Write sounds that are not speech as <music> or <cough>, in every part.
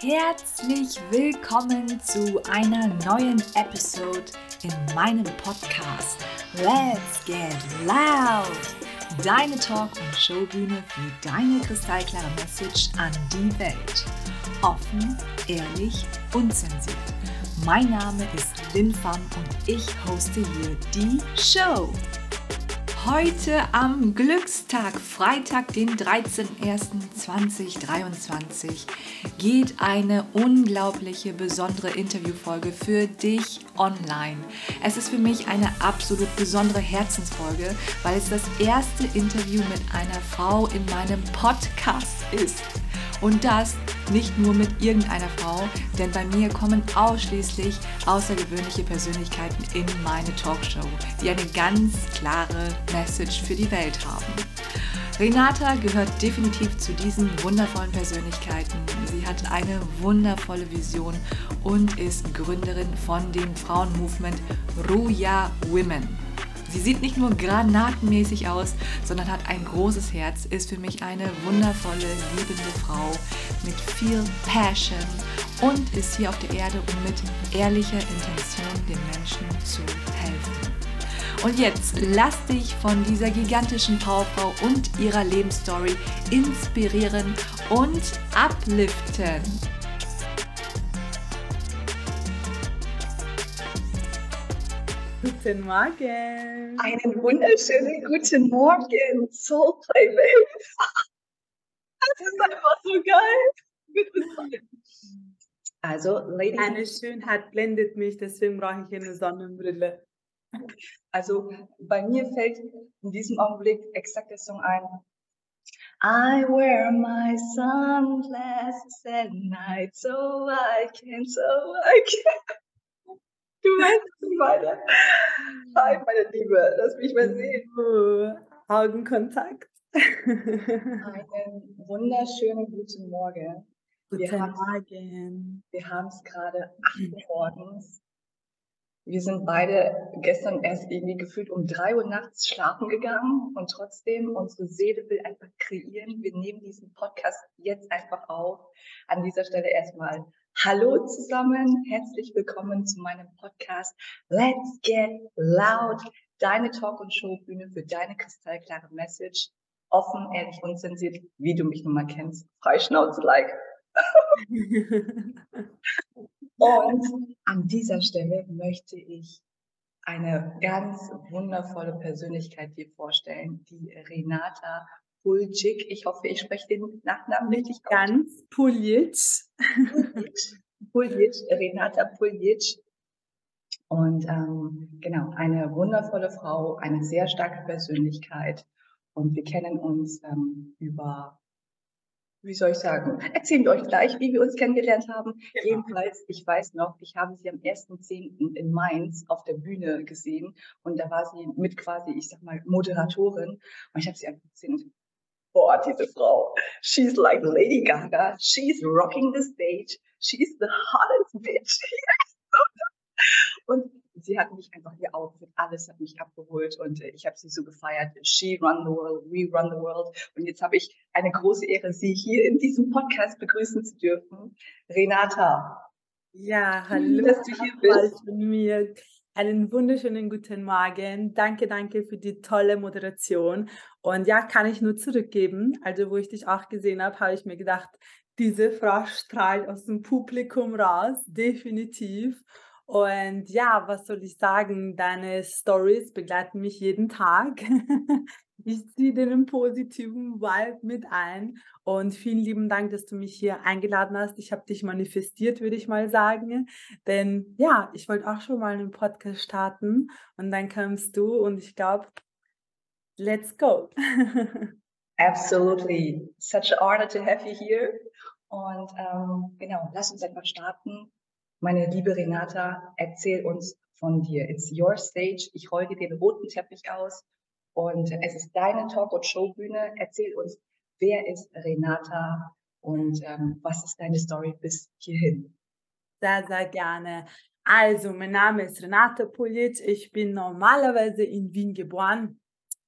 Herzlich willkommen zu einer neuen Episode in meinem Podcast Let's Get Loud. Deine Talk- und Showbühne für deine kristallklare Message an die Welt. Offen, ehrlich, unzensiert. Mein Name ist Lin Pham und ich hoste hier die Show. Heute am Glückstag, Freitag, den 13.01.2023, geht eine unglaubliche, besondere Interviewfolge für dich online. Es ist für mich eine absolut besondere Herzensfolge, weil es das erste Interview mit einer Frau in meinem Podcast ist. Und das nicht nur mit irgendeiner Frau, denn bei mir kommen ausschließlich außergewöhnliche Persönlichkeiten in meine Talkshow, die eine ganz klare Message für die Welt haben. Renata gehört definitiv zu diesen wundervollen Persönlichkeiten. Sie hat eine wundervolle Vision und ist Gründerin von dem Frauenmovement Ruya Women. Sie sieht nicht nur granatenmäßig aus, sondern hat ein großes Herz, ist für mich eine wundervolle, liebende Frau mit viel Passion und ist hier auf der Erde, um mit ehrlicher Intention den Menschen zu helfen. Und jetzt lass dich von dieser gigantischen Powerfrau und ihrer Lebensstory inspirieren und upliften. Guten Morgen. Einen wunderschönen guten Morgen, Soulplay Babe. Das ist einfach so geil. Also, Lady. Eine Schönheit blendet mich, deswegen brauche ich eine Sonnenbrille. Also, bei mir fällt in diesem Augenblick exakt der Song ein. I wear my sunglasses at night so I can, so I can. Du weißt, was ich meine. Hi, meine Liebe, lass mich mal sehen. Augenkontakt. Einen wunderschönen guten Morgen. Wir Guten Morgen. Wir haben es gerade 8 Uhr morgens. Wir sind beide gestern erst irgendwie gefühlt um 3 Uhr nachts schlafen gegangen und trotzdem unsere Seele will einfach kreieren. Wir nehmen diesen Podcast jetzt einfach auf. An dieser Stelle erstmal Hallo zusammen, herzlich willkommen zu meinem Podcast Let's Get Loud, deine Talk- und Showbühne für deine kristallklare Message. Offen, ehrlich, unzensiert, wie du mich nun mal kennst. Freischnauze-like. <laughs> Und an dieser Stelle möchte ich eine ganz wundervolle Persönlichkeit dir vorstellen, die Renata Puljic. Ich hoffe, ich spreche den Nachnamen richtig. Ganz Puljic. Puljic, Renata Puljic. Und ähm, genau, eine wundervolle Frau, eine sehr starke Persönlichkeit. Und wir kennen uns ähm, über, wie soll ich sagen, erzählen wir euch gleich, wie wir uns kennengelernt haben. Jedenfalls, ich weiß noch, ich habe sie am 1.10. in Mainz auf der Bühne gesehen und da war sie mit quasi, ich sag mal, Moderatorin und ich habe sie einfach gesehen und boah, diese Frau, she's like Lady Gaga, she's rocking the stage, she's the hottest bitch. <laughs> und sie hat mich einfach, ihr Outfit, alles hat mich abgeholt und äh, ich habe sie so gefeiert. She run the world, we run the world. Und jetzt habe ich eine große Ehre, sie hier in diesem Podcast begrüßen zu dürfen. Renata. Ja, hallo. dass du hier bist. Von mir. Einen wunderschönen guten Morgen. Danke, danke für die tolle Moderation. Und ja, kann ich nur zurückgeben. Also, wo ich dich auch gesehen habe, habe ich mir gedacht, diese Frau strahlt aus dem Publikum raus, definitiv. Und ja, was soll ich sagen? Deine Stories begleiten mich jeden Tag. <laughs> Ich ziehe den positiven Vibe mit ein. Und vielen lieben Dank, dass du mich hier eingeladen hast. Ich habe dich manifestiert, würde ich mal sagen. Denn ja, ich wollte auch schon mal einen Podcast starten. Und dann kamst du und ich glaube, let's go. <laughs> Absolutely. Such an honor to have you here. Und ähm, genau, lass uns einfach starten. Meine liebe Renata, erzähl uns von dir. It's your stage. Ich roll dir den roten Teppich aus. Und es ist deine Talk- und Showbühne. Erzähl uns, wer ist Renata und ähm, was ist deine Story bis hierhin? Sehr, sehr gerne. Also, mein Name ist Renate Pulic. Ich bin normalerweise in Wien geboren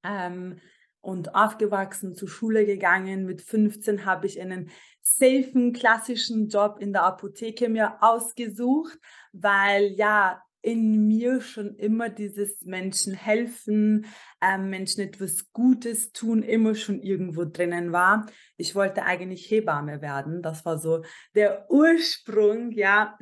ähm, und aufgewachsen, zur Schule gegangen. Mit 15 habe ich einen safen, klassischen Job in der Apotheke mir ausgesucht, weil ja, in mir schon immer dieses Menschen helfen, ähm, Menschen etwas Gutes tun, immer schon irgendwo drinnen war. Ich wollte eigentlich Hebamme werden. Das war so der Ursprung, ja,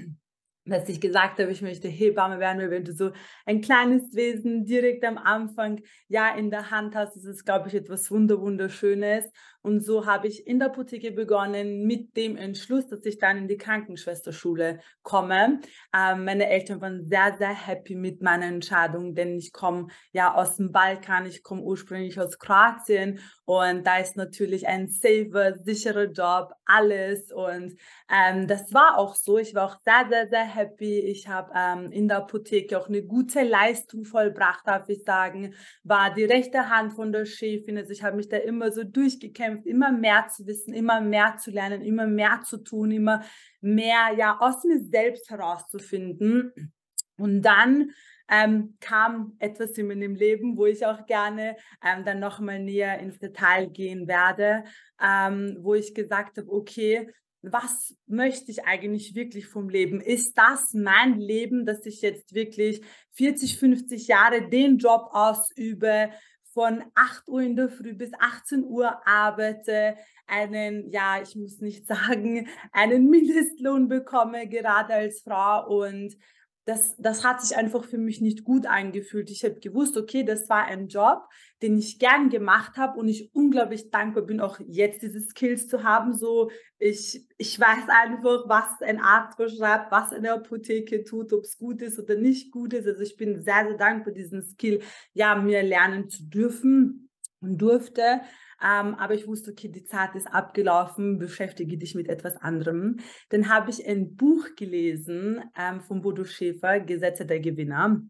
dass ich gesagt habe, ich möchte Hebamme werden, weil wenn du so ein kleines Wesen direkt am Anfang ja in der Hand hast, ist es, glaube ich, etwas wunderschönes. Und so habe ich in der Apotheke begonnen mit dem Entschluss, dass ich dann in die Krankenschwesterschule komme. Ähm, meine Eltern waren sehr, sehr happy mit meiner Entscheidung, denn ich komme ja aus dem Balkan, ich komme ursprünglich aus Kroatien und da ist natürlich ein safer, sicherer Job, alles. Und ähm, das war auch so. Ich war auch sehr, sehr, sehr happy. Ich habe ähm, in der Apotheke auch eine gute Leistung vollbracht, darf ich sagen. War die rechte Hand von der Chefin. Also ich habe mich da immer so durchgekämpft gekämpft, immer mehr zu wissen, immer mehr zu lernen, immer mehr zu tun, immer mehr ja aus mir selbst herauszufinden. Und dann ähm, kam etwas in meinem Leben, wo ich auch gerne ähm, dann nochmal näher ins Detail gehen werde, ähm, wo ich gesagt habe, okay, was möchte ich eigentlich wirklich vom Leben? Ist das mein Leben, dass ich jetzt wirklich 40, 50 Jahre den Job ausübe, von 8 Uhr in der Früh bis 18 Uhr arbeite, einen, ja, ich muss nicht <laughs> sagen, einen Mindestlohn bekomme, gerade als Frau und das, das hat sich einfach für mich nicht gut angefühlt. Ich habe gewusst, okay, das war ein Job, den ich gern gemacht habe und ich unglaublich dankbar bin, auch jetzt diese Skills zu haben. So, ich, ich weiß einfach, was ein Arzt beschreibt, was eine Apotheke tut, ob es gut ist oder nicht gut ist. Also ich bin sehr, sehr dankbar, diesen Skill, ja, mir lernen zu dürfen und durfte. Ähm, aber ich wusste, okay, die Zeit ist abgelaufen, beschäftige dich mit etwas anderem. Dann habe ich ein Buch gelesen ähm, von Bodo Schäfer, Gesetze der Gewinner.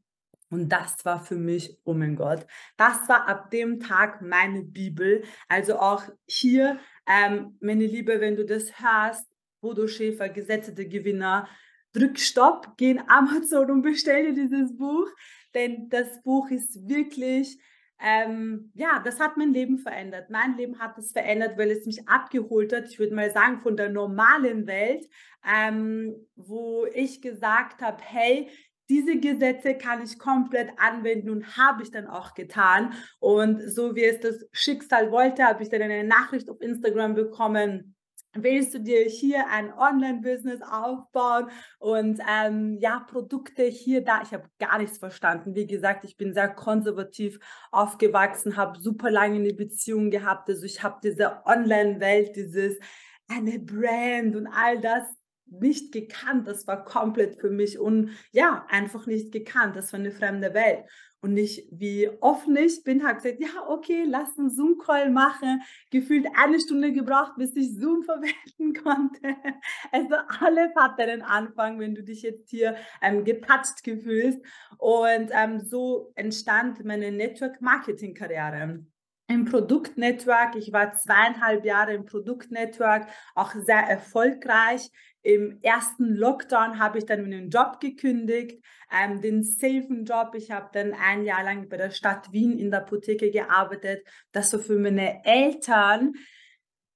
Und das war für mich, oh mein Gott, das war ab dem Tag meine Bibel. Also auch hier, ähm, meine Liebe, wenn du das hörst, Bodo Schäfer, Gesetze der Gewinner, drück Stopp, geh in Amazon und <laughs> bestell dir dieses Buch, denn das Buch ist wirklich ähm, ja, das hat mein Leben verändert. Mein Leben hat es verändert, weil es mich abgeholt hat, ich würde mal sagen, von der normalen Welt, ähm, wo ich gesagt habe, hey, diese Gesetze kann ich komplett anwenden und habe ich dann auch getan. Und so wie es das Schicksal wollte, habe ich dann eine Nachricht auf Instagram bekommen willst du dir hier ein Online-Business aufbauen und ähm, ja, Produkte hier, da. Ich habe gar nichts verstanden. Wie gesagt, ich bin sehr konservativ aufgewachsen, habe super lange eine Beziehung gehabt. Also ich habe diese Online-Welt, dieses eine Brand und all das nicht gekannt. Das war komplett für mich und ja, einfach nicht gekannt. Das war eine fremde Welt. Und ich, wie offen ich bin, habe gesagt, ja, okay, lass einen Zoom-Call machen. Gefühlt eine Stunde gebraucht, bis ich Zoom <laughs> verwenden konnte. Also alles hat einen Anfang, wenn du dich jetzt hier ähm, gepatcht gefühlst. Und ähm, so entstand meine Network-Marketing-Karriere im Produktnetwork. Ich war zweieinhalb Jahre im Produktnetwork, auch sehr erfolgreich. Im ersten Lockdown habe ich dann meinen Job gekündigt, ähm, den safen Job. Ich habe dann ein Jahr lang bei der Stadt Wien in der Apotheke gearbeitet. Das war für meine Eltern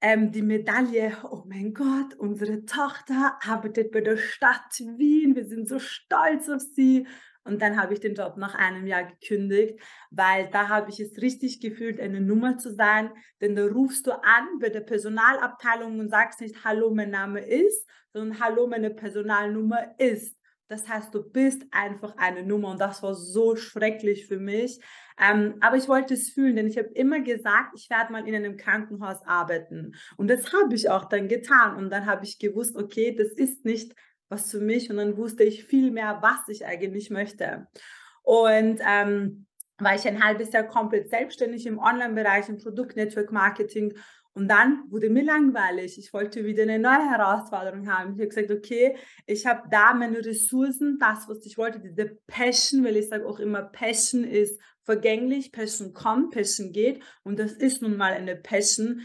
ähm, die Medaille, oh mein Gott, unsere Tochter arbeitet bei der Stadt Wien, wir sind so stolz auf sie. Und dann habe ich den Job nach einem Jahr gekündigt, weil da habe ich es richtig gefühlt, eine Nummer zu sein. Denn da rufst du an bei der Personalabteilung und sagst nicht, hallo, mein Name ist, sondern hallo, meine Personalnummer ist. Das heißt, du bist einfach eine Nummer und das war so schrecklich für mich. Ähm, aber ich wollte es fühlen, denn ich habe immer gesagt, ich werde mal in einem Krankenhaus arbeiten. Und das habe ich auch dann getan. Und dann habe ich gewusst, okay, das ist nicht was für mich und dann wusste ich viel mehr, was ich eigentlich möchte. Und ähm, war ich ein halbes Jahr komplett selbstständig im Online-Bereich, im Produkt-Network Marketing. Und dann wurde mir langweilig. Ich wollte wieder eine neue Herausforderung haben. Ich habe gesagt, okay, ich habe da meine Ressourcen, das, was ich wollte, diese Passion, weil ich sage auch immer, Passion ist vergänglich, Passion kommt, Passion geht. Und das ist nun mal eine Passion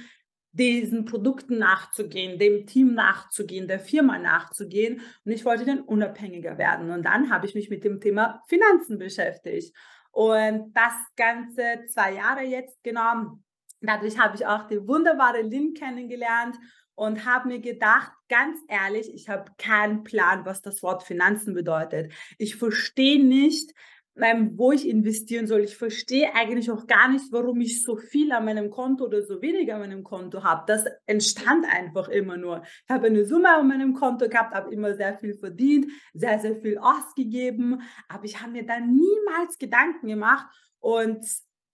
diesen Produkten nachzugehen, dem Team nachzugehen, der Firma nachzugehen. Und ich wollte dann unabhängiger werden. Und dann habe ich mich mit dem Thema Finanzen beschäftigt. Und das Ganze zwei Jahre jetzt genommen. Dadurch habe ich auch die wunderbare Lynn kennengelernt. und habe mir gedacht, ganz ehrlich, ich habe keinen Plan, was das Wort Finanzen bedeutet. Ich verstehe nicht, wo ich investieren soll. Ich verstehe eigentlich auch gar nicht, warum ich so viel an meinem Konto oder so wenig an meinem Konto habe. Das entstand einfach immer nur. Ich habe eine Summe an meinem Konto gehabt, habe immer sehr viel verdient, sehr, sehr viel ausgegeben, aber ich habe mir da niemals Gedanken gemacht und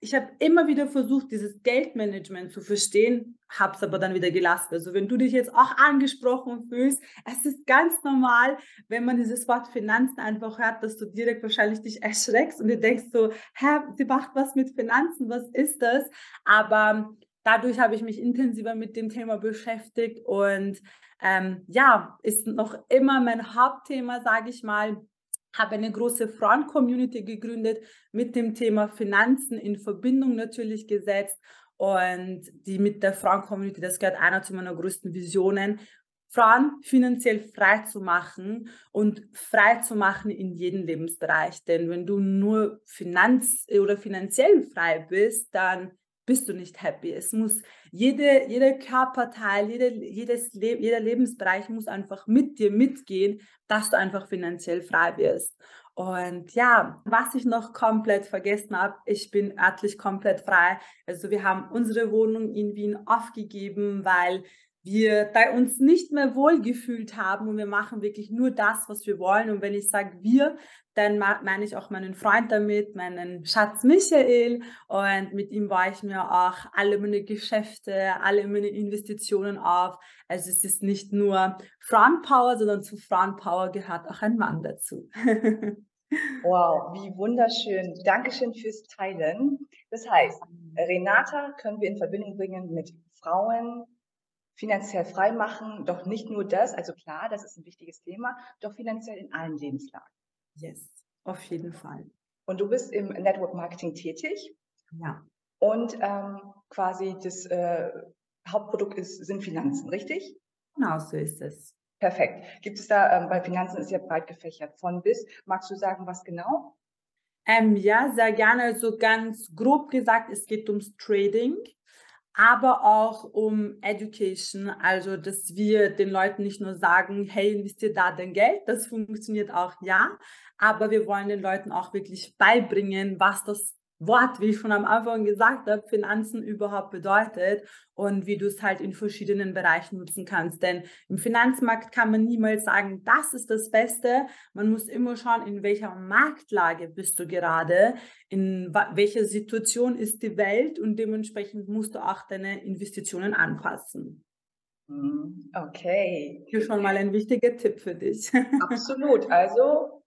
ich habe immer wieder versucht, dieses Geldmanagement zu verstehen, habe es aber dann wieder gelassen. Also wenn du dich jetzt auch angesprochen fühlst, es ist ganz normal, wenn man dieses Wort Finanzen einfach hört, dass du direkt wahrscheinlich dich erschreckst und dir denkst so, hä, sie macht was mit Finanzen, was ist das? Aber dadurch habe ich mich intensiver mit dem Thema beschäftigt und ähm, ja, ist noch immer mein Hauptthema, sage ich mal habe eine große Frauen-Community gegründet, mit dem Thema Finanzen in Verbindung natürlich gesetzt und die mit der Frauen-Community, das gehört einer zu meiner größten Visionen, Frauen finanziell frei zu machen und frei zu machen in jedem Lebensbereich. Denn wenn du nur finanz- oder finanziell frei bist, dann bist du nicht happy. Es muss jede, jeder Körperteil, jede, jedes Le jeder Lebensbereich muss einfach mit dir mitgehen, dass du einfach finanziell frei wirst. Und ja, was ich noch komplett vergessen habe, ich bin örtlich komplett frei. Also wir haben unsere Wohnung in Wien aufgegeben, weil wir bei uns nicht mehr wohlgefühlt haben und wir machen wirklich nur das, was wir wollen. Und wenn ich sage wir, dann meine ich auch meinen Freund damit, meinen Schatz Michael. Und mit ihm baue ich mir auch alle meine Geschäfte, alle meine Investitionen auf. Also es ist nicht nur Frauenpower, sondern zu Frauenpower gehört auch ein Mann dazu. <laughs> Wow, wie wunderschön. Dankeschön fürs Teilen. Das heißt, Renata können wir in Verbindung bringen mit Frauen, finanziell frei machen, doch nicht nur das, also klar, das ist ein wichtiges Thema, doch finanziell in allen Lebenslagen. Yes, auf jeden Fall. Und du bist im Network Marketing tätig. Ja. Und ähm, quasi das äh, Hauptprodukt ist, sind Finanzen, richtig? Genau, so ist es. Perfekt. Gibt es da, ähm, bei Finanzen ist ja breit gefächert, von bis. Magst du sagen, was genau? Ähm, ja, sehr gerne. So ganz grob gesagt, es geht ums Trading aber auch um Education, also dass wir den Leuten nicht nur sagen, hey, investiert da dein Geld, das funktioniert auch ja, aber wir wollen den Leuten auch wirklich beibringen, was das Wort, wie ich schon am Anfang gesagt habe, Finanzen überhaupt bedeutet und wie du es halt in verschiedenen Bereichen nutzen kannst. Denn im Finanzmarkt kann man niemals sagen, das ist das Beste. Man muss immer schauen, in welcher Marktlage bist du gerade, in welcher Situation ist die Welt und dementsprechend musst du auch deine Investitionen anpassen. Mhm. Okay. Hier schon mal ein wichtiger Tipp für dich. <laughs> Absolut. Also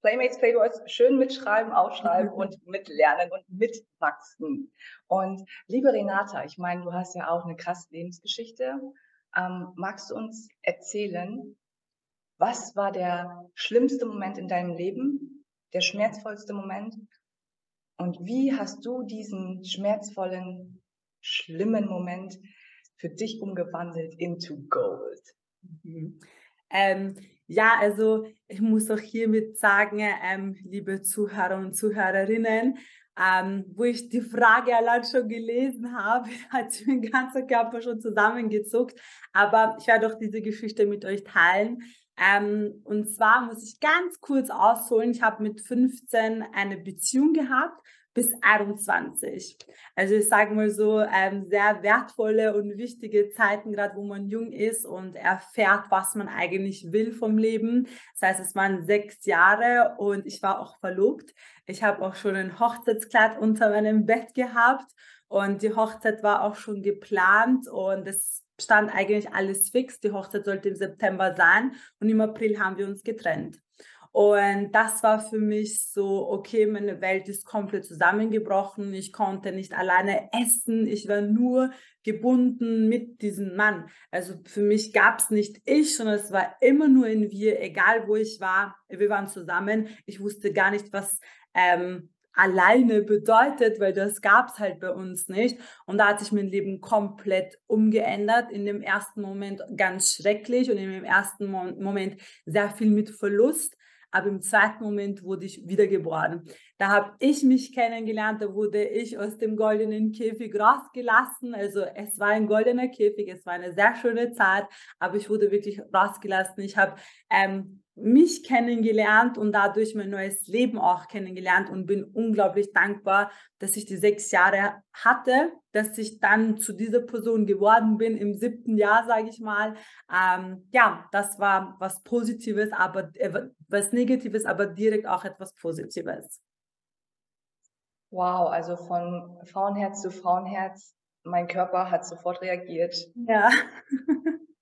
Playmates, Playboys schön mitschreiben, aufschreiben und mitlernen und mitwachsen. Und liebe Renata, ich meine, du hast ja auch eine krasse Lebensgeschichte. Ähm, magst du uns erzählen, was war der schlimmste Moment in deinem Leben, der schmerzvollste Moment? Und wie hast du diesen schmerzvollen, schlimmen Moment für dich umgewandelt into Gold? Mhm. Ähm, ja, also ich muss auch hiermit sagen, ähm, liebe Zuhörer und Zuhörerinnen, ähm, wo ich die Frage allein schon gelesen habe, <laughs> hat sich mein ganzer Körper schon zusammengezuckt. Aber ich werde auch diese Geschichte mit euch teilen. Ähm, und zwar muss ich ganz kurz ausholen. Ich habe mit 15 eine Beziehung gehabt bis 21. Also ich sage mal so, ähm, sehr wertvolle und wichtige Zeiten, gerade wo man jung ist und erfährt, was man eigentlich will vom Leben. Das heißt, es waren sechs Jahre und ich war auch verlobt. Ich habe auch schon ein Hochzeitskleid unter meinem Bett gehabt und die Hochzeit war auch schon geplant und es stand eigentlich alles fix. Die Hochzeit sollte im September sein und im April haben wir uns getrennt. Und das war für mich so, okay, meine Welt ist komplett zusammengebrochen. Ich konnte nicht alleine essen. Ich war nur gebunden mit diesem Mann. Also für mich gab es nicht ich, sondern es war immer nur in wir, egal wo ich war. Wir waren zusammen. Ich wusste gar nicht, was ähm, alleine bedeutet, weil das gab es halt bei uns nicht. Und da hat sich mein Leben komplett umgeändert. In dem ersten Moment ganz schrecklich und in dem ersten Moment sehr viel mit Verlust. Aber im zweiten Moment wurde ich wiedergeboren. Da habe ich mich kennengelernt, da wurde ich aus dem goldenen Käfig rausgelassen. Also es war ein goldener Käfig, es war eine sehr schöne Zeit, aber ich wurde wirklich rausgelassen. Ich habe ähm, mich kennengelernt und dadurch mein neues Leben auch kennengelernt und bin unglaublich dankbar, dass ich die sechs Jahre hatte, dass ich dann zu dieser Person geworden bin im siebten Jahr, sage ich mal. Ähm, ja, das war was Positives, aber äh, was Negatives, aber direkt auch etwas Positives. Wow, also von Frauenherz zu Frauenherz, mein Körper hat sofort reagiert. Ja.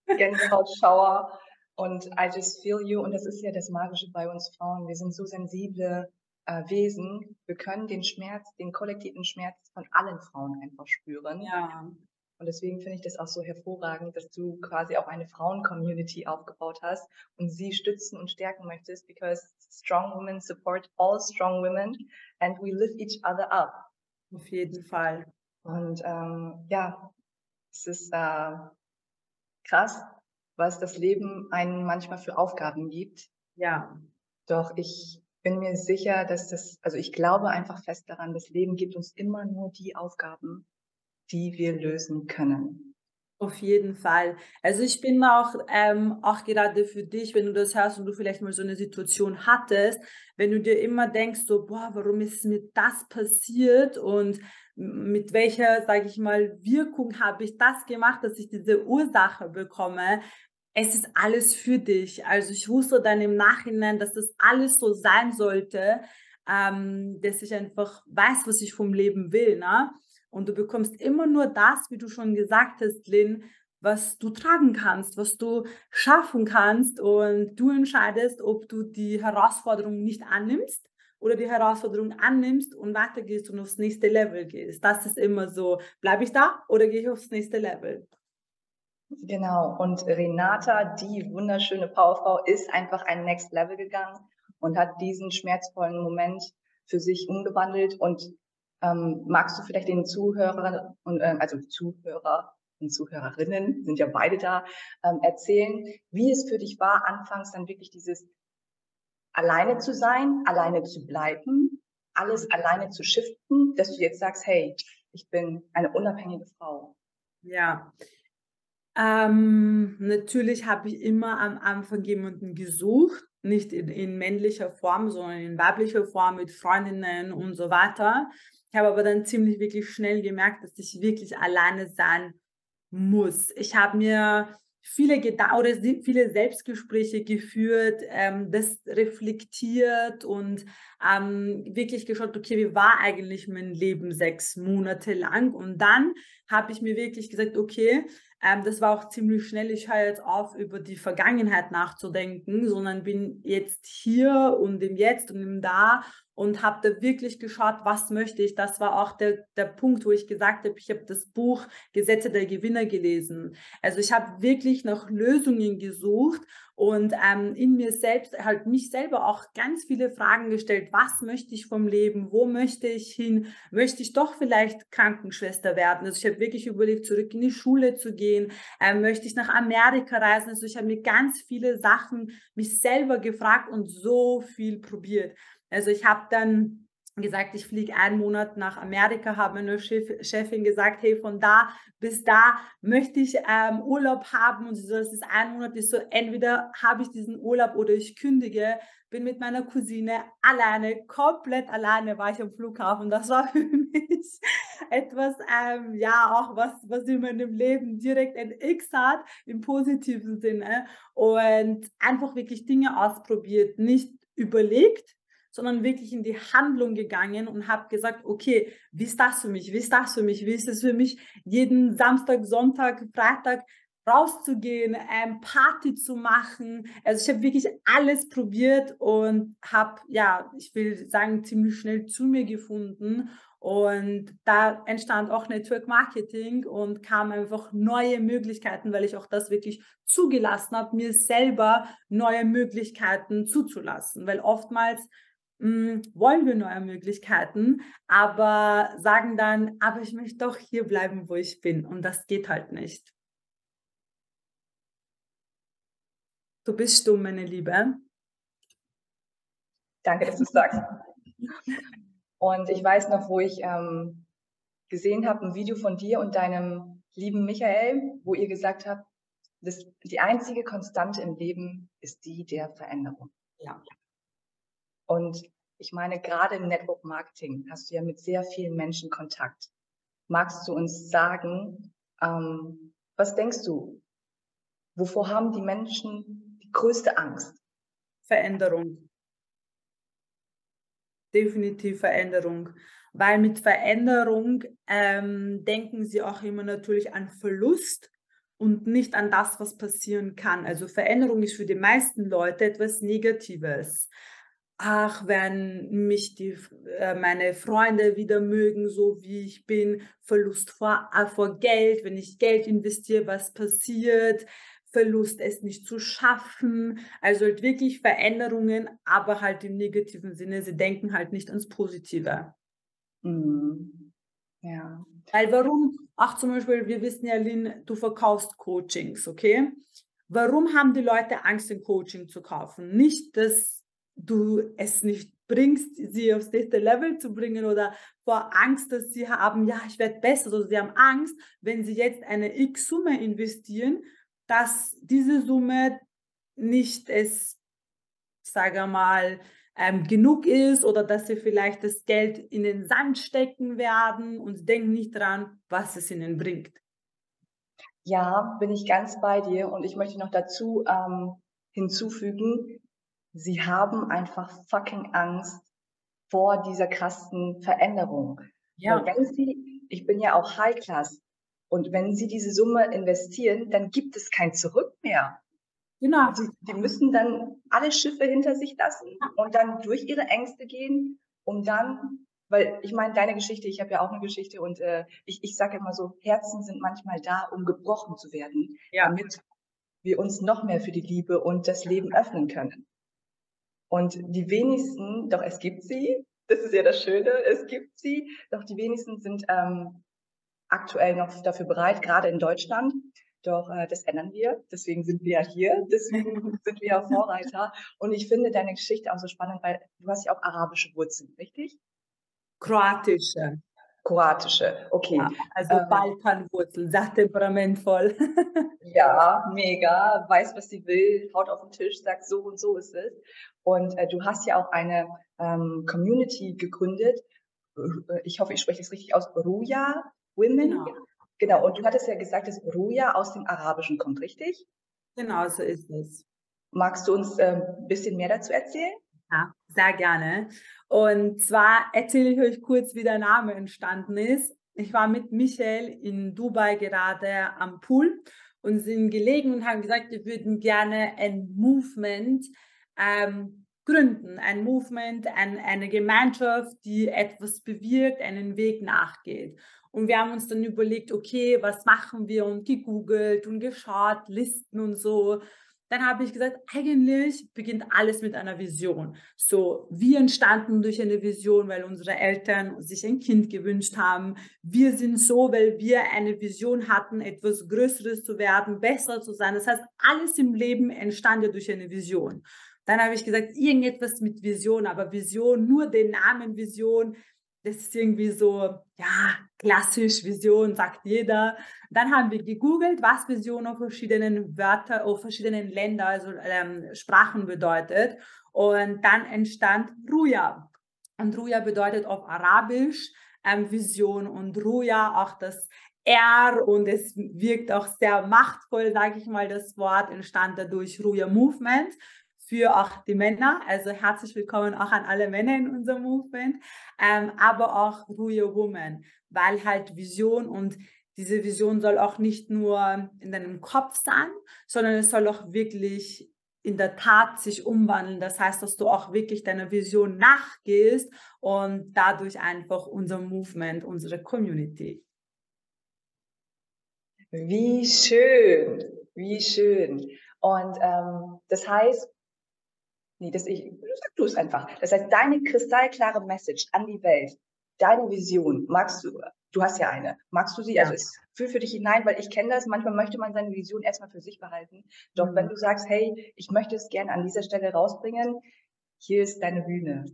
Gänsehautschauer. Und I just feel you. Und das ist ja das Magische bei uns Frauen. Wir sind so sensible äh, Wesen. Wir können den Schmerz, den kollektiven Schmerz von allen Frauen einfach spüren. Ja. Und deswegen finde ich das auch so hervorragend, dass du quasi auch eine Frauen-Community aufgebaut hast und sie stützen und stärken möchtest, because strong women support all strong women and we lift each other up. Auf jeden Fall. Und ähm, ja, es ist äh, krass, was das Leben einen manchmal für Aufgaben gibt. Ja. Doch ich bin mir sicher, dass das, also ich glaube einfach fest daran, das Leben gibt uns immer nur die Aufgaben, die wir lösen können. Auf jeden Fall. Also ich bin mal auch, ähm, auch gerade für dich, wenn du das hörst und du vielleicht mal so eine Situation hattest, wenn du dir immer denkst, so, boah, warum ist mir das passiert und mit welcher, sage ich mal, Wirkung habe ich das gemacht, dass ich diese Ursache bekomme, es ist alles für dich. Also ich wusste dann im Nachhinein, dass das alles so sein sollte, ähm, dass ich einfach weiß, was ich vom Leben will. Ne? Und du bekommst immer nur das, wie du schon gesagt hast, Lynn, was du tragen kannst, was du schaffen kannst. Und du entscheidest, ob du die Herausforderung nicht annimmst oder die Herausforderung annimmst und weitergehst und aufs nächste Level gehst. Das ist immer so, bleibe ich da oder gehe ich aufs nächste Level? Genau. Und Renata, die wunderschöne Powerfrau, ist einfach ein Next Level gegangen und hat diesen schmerzvollen Moment für sich umgewandelt. Und ähm, magst du vielleicht den Zuhörern und äh, also Zuhörer und Zuhörerinnen sind ja beide da, ähm, erzählen, wie es für dich war, anfangs dann wirklich dieses alleine zu sein, alleine zu bleiben, alles alleine zu shiften, dass du jetzt sagst, hey, ich bin eine unabhängige Frau. Ja, ähm, natürlich habe ich immer am Anfang jemanden gesucht, nicht in, in, männlicher Form, sondern in weiblicher Form mit Freundinnen und so weiter. Ich habe aber dann ziemlich wirklich schnell gemerkt, dass ich wirklich alleine sein muss. Ich habe mir viele Geda oder viele Selbstgespräche geführt, ähm, das reflektiert und ähm, wirklich geschaut, okay, wie war eigentlich mein Leben sechs Monate lang? Und dann habe ich mir wirklich gesagt, okay, ähm, das war auch ziemlich schnell. Ich höre jetzt auf, über die Vergangenheit nachzudenken, sondern bin jetzt hier und im Jetzt und im Da und habe da wirklich geschaut, was möchte ich. Das war auch der, der Punkt, wo ich gesagt habe, ich habe das Buch Gesetze der Gewinner gelesen. Also ich habe wirklich nach Lösungen gesucht und ähm, in mir selbst, halt mich selber auch ganz viele Fragen gestellt. Was möchte ich vom Leben? Wo möchte ich hin? Möchte ich doch vielleicht Krankenschwester werden? Also ich habe wirklich überlegt, zurück in die Schule zu gehen. Ähm, möchte ich nach Amerika reisen? Also ich habe mir ganz viele Sachen mich selber gefragt und so viel probiert. Also ich habe dann gesagt, ich fliege einen Monat nach Amerika, habe meine Chefin gesagt, hey, von da bis da möchte ich ähm, Urlaub haben. Und so, das ist ein Monat, ist so, entweder habe ich diesen Urlaub oder ich kündige, bin mit meiner Cousine alleine, komplett alleine war ich am Flughafen. Das war <laughs> für mich etwas, ähm, ja, auch was, was in meinem Leben direkt ein X hat, im positiven Sinne. Und einfach wirklich Dinge ausprobiert, nicht überlegt, sondern wirklich in die Handlung gegangen und habe gesagt, okay, wie ist das für mich? Wie ist das für mich? Wie ist es für mich, jeden Samstag, Sonntag, Freitag rauszugehen, ähm, Party zu machen. Also ich habe wirklich alles probiert und habe, ja, ich will sagen, ziemlich schnell zu mir gefunden. Und da entstand auch Network Marketing und kamen einfach neue Möglichkeiten, weil ich auch das wirklich zugelassen habe, mir selber neue Möglichkeiten zuzulassen. Weil oftmals hm, wollen wir neue Möglichkeiten, aber sagen dann, aber ich möchte doch hier bleiben, wo ich bin. Und das geht halt nicht. Du bist stumm, meine Liebe. Danke, dass du es sagst. Und ich weiß noch, wo ich ähm, gesehen habe, ein Video von dir und deinem lieben Michael, wo ihr gesagt habt, das, die einzige Konstante im Leben ist die der Veränderung. Ja. Und ich meine, gerade im Network Marketing hast du ja mit sehr vielen Menschen Kontakt. Magst du uns sagen, ähm, was denkst du? Wovor haben die Menschen die größte Angst? Veränderung. Definitiv Veränderung. Weil mit Veränderung ähm, denken sie auch immer natürlich an Verlust und nicht an das, was passieren kann. Also Veränderung ist für die meisten Leute etwas Negatives. Ach, wenn mich die, äh, meine Freunde wieder mögen, so wie ich bin, Verlust vor, äh, vor Geld, wenn ich Geld investiere, was passiert, Verlust, es nicht zu schaffen. Also halt wirklich Veränderungen, aber halt im negativen Sinne. Sie denken halt nicht ans Positive. Mhm. Ja. Weil warum, ach zum Beispiel, wir wissen ja, Lynn, du verkaufst Coachings, okay? Warum haben die Leute Angst, ein Coaching zu kaufen? Nicht, dass du es nicht bringst, sie aufs nächste Level zu bringen oder vor Angst, dass sie haben, ja, ich werde besser, oder sie haben Angst, wenn sie jetzt eine X-Summe investieren, dass diese Summe nicht es, sage mal, ähm, genug ist oder dass sie vielleicht das Geld in den Sand stecken werden und denken nicht daran, was es ihnen bringt. Ja, bin ich ganz bei dir und ich möchte noch dazu ähm, hinzufügen, sie haben einfach fucking Angst vor dieser krassen Veränderung. Ja. Und wenn sie, ich bin ja auch High Class und wenn sie diese Summe investieren, dann gibt es kein Zurück mehr. Genau. Die, die müssen dann alle Schiffe hinter sich lassen und dann durch ihre Ängste gehen, um dann, weil ich meine, deine Geschichte, ich habe ja auch eine Geschichte und äh, ich, ich sage immer so, Herzen sind manchmal da, um gebrochen zu werden, ja. damit wir uns noch mehr für die Liebe und das Leben öffnen können. Und die wenigsten, doch es gibt sie, das ist ja das Schöne, es gibt sie, doch die wenigsten sind ähm, aktuell noch dafür bereit, gerade in Deutschland, doch äh, das ändern wir. Deswegen sind wir ja hier. <laughs> Deswegen sind wir ja Vorreiter. Und ich finde deine Geschichte auch so spannend, weil du hast ja auch arabische Wurzeln, richtig? Kroatische. Kroatische, okay. Ja, also ähm, Balkanwurzeln, sehr temperamentvoll. <laughs> ja, mega. Weiß, was sie will, haut auf den Tisch, sagt so und so ist es. Und äh, du hast ja auch eine ähm, Community gegründet. Äh, ich hoffe, ich spreche es richtig aus. Ruja Women. Genau. Genau, und du hattest ja gesagt, dass Ruja aus dem Arabischen kommt, richtig? Genau, so ist es. Magst du uns ein ähm, bisschen mehr dazu erzählen? Ja, sehr gerne. Und zwar erzähle ich euch kurz, wie der Name entstanden ist. Ich war mit Michael in Dubai gerade am Pool und sind gelegen und haben gesagt, wir würden gerne ein Movement ähm, gründen. Ein Movement, ein, eine Gemeinschaft, die etwas bewirkt, einen Weg nachgeht. Und wir haben uns dann überlegt, okay, was machen wir und gegoogelt und geschaut, Listen und so. Dann habe ich gesagt, eigentlich beginnt alles mit einer Vision. So, wir entstanden durch eine Vision, weil unsere Eltern sich ein Kind gewünscht haben. Wir sind so, weil wir eine Vision hatten, etwas Größeres zu werden, besser zu sein. Das heißt, alles im Leben entstand ja durch eine Vision. Dann habe ich gesagt, irgendetwas mit Vision, aber Vision, nur den Namen Vision, das ist irgendwie so, ja, klassisch Vision, sagt jeder. Dann haben wir gegoogelt, was Vision auf verschiedenen Wörter, auf verschiedenen Ländern, also ähm, Sprachen bedeutet. Und dann entstand Ruja. Und Ruja bedeutet auf Arabisch ähm, Vision und Ruja auch das R und es wirkt auch sehr machtvoll, sage ich mal, das Wort entstand dadurch Ruja Movement für auch die Männer. Also herzlich willkommen auch an alle Männer in unserem Movement, ähm, aber auch Ruhe Woman, weil halt Vision und diese Vision soll auch nicht nur in deinem Kopf sein, sondern es soll auch wirklich in der Tat sich umwandeln. Das heißt, dass du auch wirklich deiner Vision nachgehst und dadurch einfach unser Movement, unsere Community. Wie schön, wie schön. Und ähm, das heißt, Nee, das ich, sag du es einfach. Das heißt, deine kristallklare Message an die Welt, deine Vision, magst du, du hast ja eine, magst du sie, also ja. also ist, fühl für dich hinein, weil ich kenne das, manchmal möchte man seine Vision erstmal für sich behalten. Doch mhm. wenn du sagst, hey, ich möchte es gerne an dieser Stelle rausbringen, Hier ist deine Bühne.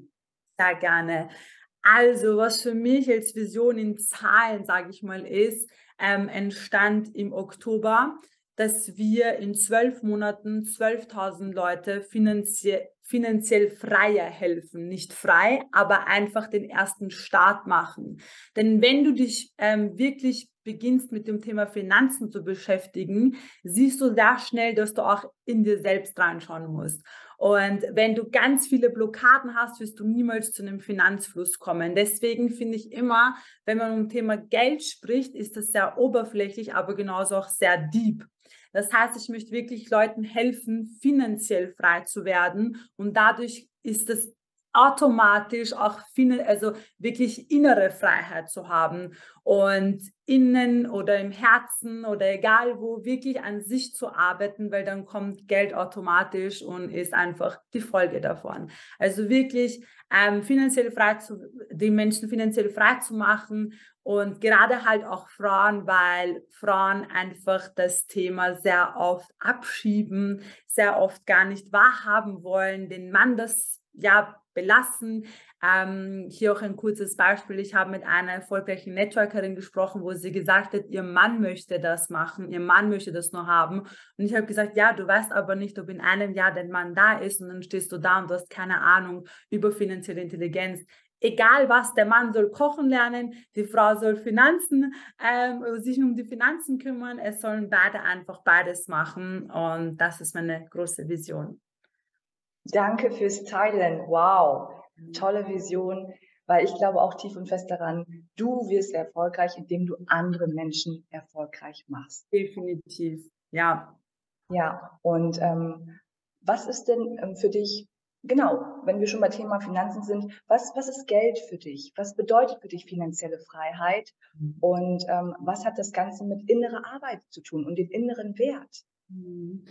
Sehr gerne. Also, was für mich als Vision in Zahlen, sage ich mal, ist, ähm, entstand im Oktober, dass wir in zwölf Monaten 12.000 Leute finanziell, finanziell freier helfen. Nicht frei, aber einfach den ersten Start machen. Denn wenn du dich ähm, wirklich beginnst mit dem Thema Finanzen zu beschäftigen, siehst du sehr schnell, dass du auch in dir selbst reinschauen musst. Und wenn du ganz viele Blockaden hast, wirst du niemals zu einem Finanzfluss kommen. Deswegen finde ich immer, wenn man um Thema Geld spricht, ist das sehr oberflächlich, aber genauso auch sehr deep. Das heißt, ich möchte wirklich Leuten helfen, finanziell frei zu werden und dadurch ist es automatisch auch also wirklich innere Freiheit zu haben und innen oder im Herzen oder egal wo wirklich an sich zu arbeiten, weil dann kommt Geld automatisch und ist einfach die Folge davon. Also wirklich ähm, finanziell frei zu, die Menschen finanziell frei zu machen und gerade halt auch Frauen, weil Frauen einfach das Thema sehr oft abschieben, sehr oft gar nicht wahrhaben wollen, den Mann das ja belassen. Ähm, hier auch ein kurzes Beispiel. Ich habe mit einer erfolgreichen Networkerin gesprochen, wo sie gesagt hat, ihr Mann möchte das machen, ihr Mann möchte das nur haben. Und ich habe gesagt, ja, du weißt aber nicht, ob in einem Jahr dein Mann da ist und dann stehst du da und du hast keine Ahnung über finanzielle Intelligenz egal was, der Mann soll kochen lernen, die Frau soll Finanzen, ähm, sich um die Finanzen kümmern. Es sollen beide einfach beides machen und das ist meine große Vision. Danke fürs Teilen. Wow, tolle Vision, weil ich glaube auch tief und fest daran, du wirst erfolgreich, indem du andere Menschen erfolgreich machst. Definitiv, ja. Ja, und ähm, was ist denn ähm, für dich, genau, wenn wir schon bei Thema Finanzen sind, was, was ist Geld für dich? Was bedeutet für dich finanzielle Freiheit? Mhm. Und ähm, was hat das Ganze mit innerer Arbeit zu tun und den inneren Wert? Mhm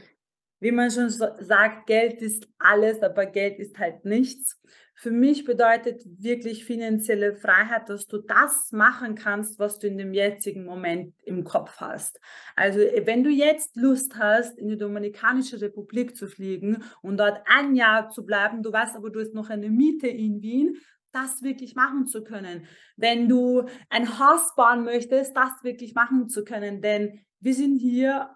wie man schon sagt, Geld ist alles, aber Geld ist halt nichts. Für mich bedeutet wirklich finanzielle Freiheit, dass du das machen kannst, was du in dem jetzigen Moment im Kopf hast. Also wenn du jetzt Lust hast, in die Dominikanische Republik zu fliegen und dort ein Jahr zu bleiben, du weißt aber, du hast noch eine Miete in Wien, das wirklich machen zu können. Wenn du ein Haus bauen möchtest, das wirklich machen zu können. Denn wir sind hier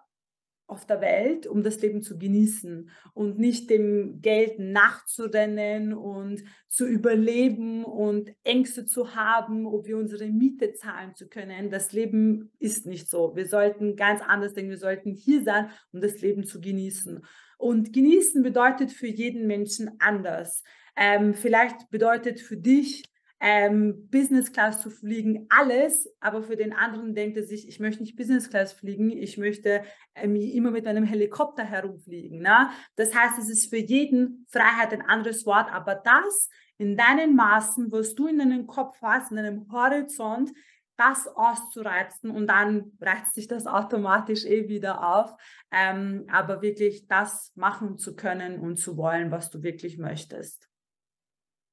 auf der Welt, um das Leben zu genießen und nicht dem Geld nachzurennen und zu überleben und Ängste zu haben, ob wir unsere Miete zahlen zu können. Das Leben ist nicht so. Wir sollten ganz anders denken. Wir sollten hier sein, um das Leben zu genießen. Und genießen bedeutet für jeden Menschen anders. Ähm, vielleicht bedeutet für dich ähm, Business Class zu fliegen, alles, aber für den anderen denkt er sich, ich möchte nicht Business Class fliegen, ich möchte ähm, immer mit einem Helikopter herumfliegen. Ne? Das heißt, es ist für jeden Freiheit ein anderes Wort, aber das in deinen Maßen, was du in deinem Kopf hast, in deinem Horizont, das auszureizen und dann reizt sich das automatisch eh wieder auf. Ähm, aber wirklich das machen zu können und zu wollen, was du wirklich möchtest.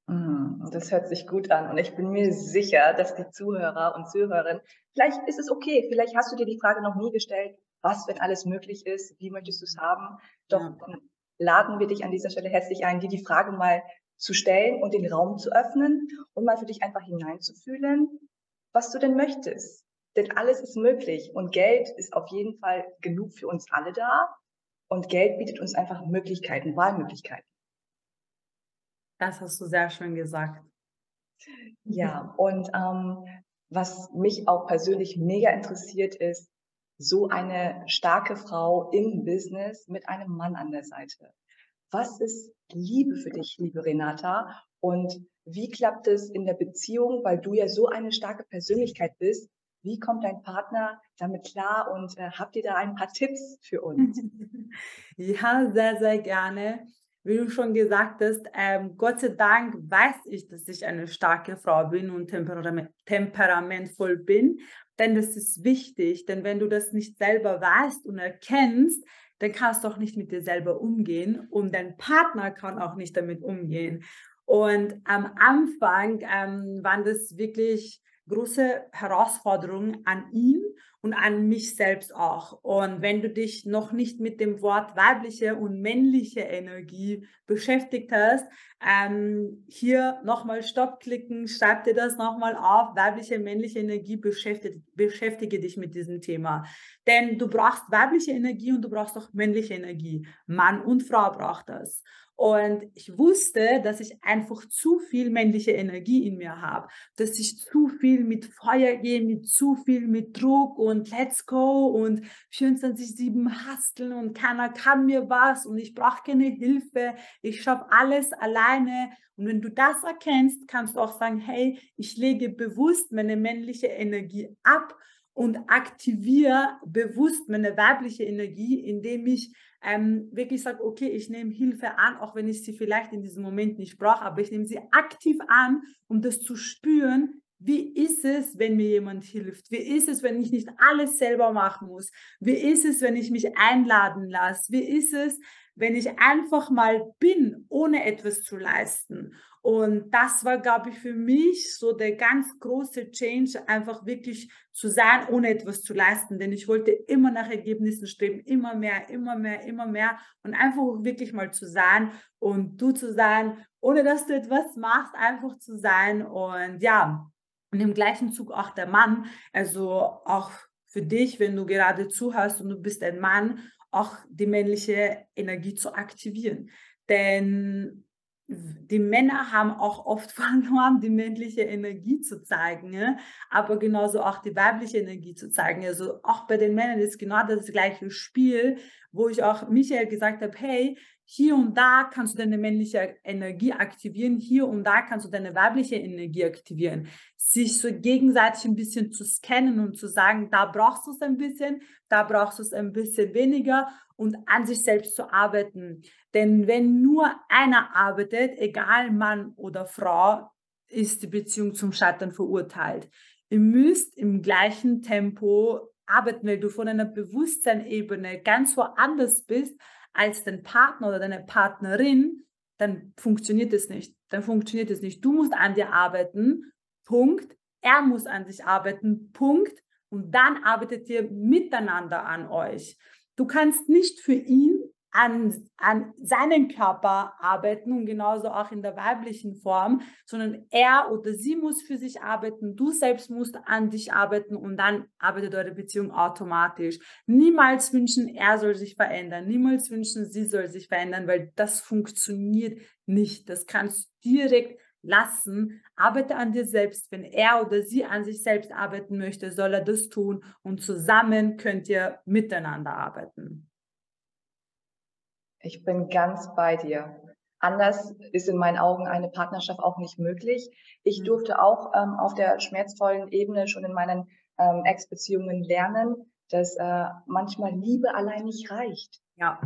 Mm, das hört sich gut an und ich bin mir sicher, dass die Zuhörer und Zuhörerinnen, vielleicht ist es okay, vielleicht hast du dir die Frage noch nie gestellt, was, wenn alles möglich ist, wie möchtest du es haben? Doch ja. laden wir dich an dieser Stelle herzlich ein, dir die Frage mal zu stellen und den Raum zu öffnen und mal für dich einfach hineinzufühlen, was du denn möchtest. Denn alles ist möglich und Geld ist auf jeden Fall genug für uns alle da und Geld bietet uns einfach Möglichkeiten, Wahlmöglichkeiten. Das hast du sehr schön gesagt. Ja, und ähm, was mich auch persönlich mega interessiert ist, so eine starke Frau im Business mit einem Mann an der Seite. Was ist Liebe für dich, liebe Renata? Und wie klappt es in der Beziehung, weil du ja so eine starke Persönlichkeit bist? Wie kommt dein Partner damit klar und äh, habt ihr da ein paar Tipps für uns? <laughs> ja, sehr, sehr gerne wie du schon gesagt hast, ähm, Gott sei Dank weiß ich, dass ich eine starke Frau bin und temperament, temperamentvoll bin, denn das ist wichtig, denn wenn du das nicht selber weißt und erkennst, dann kannst du auch nicht mit dir selber umgehen und dein Partner kann auch nicht damit umgehen. Und am Anfang ähm, waren das wirklich große Herausforderungen an ihn und an mich selbst auch. Und wenn du dich noch nicht mit dem Wort weibliche und männliche Energie beschäftigt hast, ähm, hier nochmal Stopp klicken, schreib dir das nochmal auf. Weibliche, männliche Energie, beschäftige, beschäftige dich mit diesem Thema. Denn du brauchst weibliche Energie und du brauchst auch männliche Energie. Mann und Frau braucht das. Und ich wusste, dass ich einfach zu viel männliche Energie in mir habe, dass ich zu viel mit Feuer gehe, mit zu viel mit Druck und let's go und 24-7 hasteln und keiner kann mir was und ich brauche keine Hilfe, ich schaffe alles alleine. Und wenn du das erkennst, kannst du auch sagen, hey, ich lege bewusst meine männliche Energie ab und aktiviere bewusst meine weibliche Energie, indem ich ähm, wirklich sage, okay, ich nehme Hilfe an, auch wenn ich sie vielleicht in diesem Moment nicht brauche, aber ich nehme sie aktiv an, um das zu spüren, wie ist es, wenn mir jemand hilft? Wie ist es, wenn ich nicht alles selber machen muss? Wie ist es, wenn ich mich einladen lasse? Wie ist es, wenn ich einfach mal bin, ohne etwas zu leisten? Und das war, glaube ich, für mich so der ganz große Change, einfach wirklich zu sein, ohne etwas zu leisten. Denn ich wollte immer nach Ergebnissen streben, immer mehr, immer mehr, immer mehr. Und einfach wirklich mal zu sein und du zu sein, ohne dass du etwas machst, einfach zu sein. Und ja, und im gleichen Zug auch der Mann, also auch für dich, wenn du gerade zuhörst und du bist ein Mann, auch die männliche Energie zu aktivieren. Denn die Männer haben auch oft <laughs> verloren, die männliche Energie zu zeigen, ja? aber genauso auch die weibliche Energie zu zeigen. Also auch bei den Männern ist genau das gleiche Spiel, wo ich auch Michael gesagt habe, hey, hier und da kannst du deine männliche Energie aktivieren, hier und da kannst du deine weibliche Energie aktivieren. Sich so gegenseitig ein bisschen zu scannen und zu sagen, da brauchst du es ein bisschen, da brauchst du es ein bisschen weniger und an sich selbst zu arbeiten. Denn wenn nur einer arbeitet, egal Mann oder Frau, ist die Beziehung zum Scheitern verurteilt. Ihr müsst im gleichen Tempo arbeiten, weil du von einer Bewusstseinsebene ganz woanders bist als dein Partner oder deine Partnerin, dann funktioniert es nicht. Dann funktioniert es nicht. Du musst an dir arbeiten, Punkt. Er muss an sich arbeiten, Punkt. Und dann arbeitet ihr miteinander an euch. Du kannst nicht für ihn an, an seinen Körper arbeiten und genauso auch in der weiblichen Form, sondern er oder sie muss für sich arbeiten, du selbst musst an dich arbeiten und dann arbeitet eure Beziehung automatisch. Niemals wünschen, er soll sich verändern, niemals wünschen, sie soll sich verändern, weil das funktioniert nicht. Das kannst direkt lassen. Arbeite an dir selbst. Wenn er oder sie an sich selbst arbeiten möchte, soll er das tun und zusammen könnt ihr miteinander arbeiten. Ich bin ganz bei dir. Anders ist in meinen Augen eine Partnerschaft auch nicht möglich. Ich mhm. durfte auch ähm, auf der schmerzvollen Ebene schon in meinen ähm, Ex-Beziehungen lernen, dass äh, manchmal Liebe allein nicht reicht. Ja.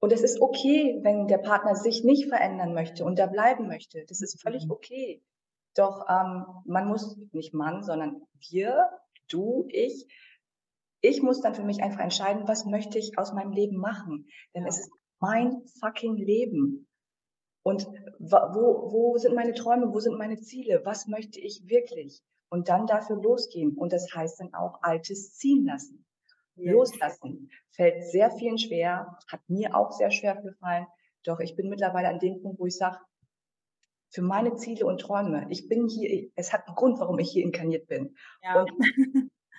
Und es ist okay, wenn der Partner sich nicht verändern möchte und da bleiben möchte. Das ist völlig mhm. okay. Doch ähm, man muss, nicht Mann, sondern wir, du, ich, ich muss dann für mich einfach entscheiden, was möchte ich aus meinem Leben machen. Denn es ist mein fucking Leben. Und wo, wo sind meine Träume, wo sind meine Ziele, was möchte ich wirklich? Und dann dafür losgehen. Und das heißt dann auch Altes ziehen lassen. Loslassen fällt sehr vielen schwer, hat mir auch sehr schwer gefallen. Doch ich bin mittlerweile an dem Punkt, wo ich sage, für meine Ziele und Träume, ich bin hier, es hat einen Grund, warum ich hier inkarniert bin. Ja. Und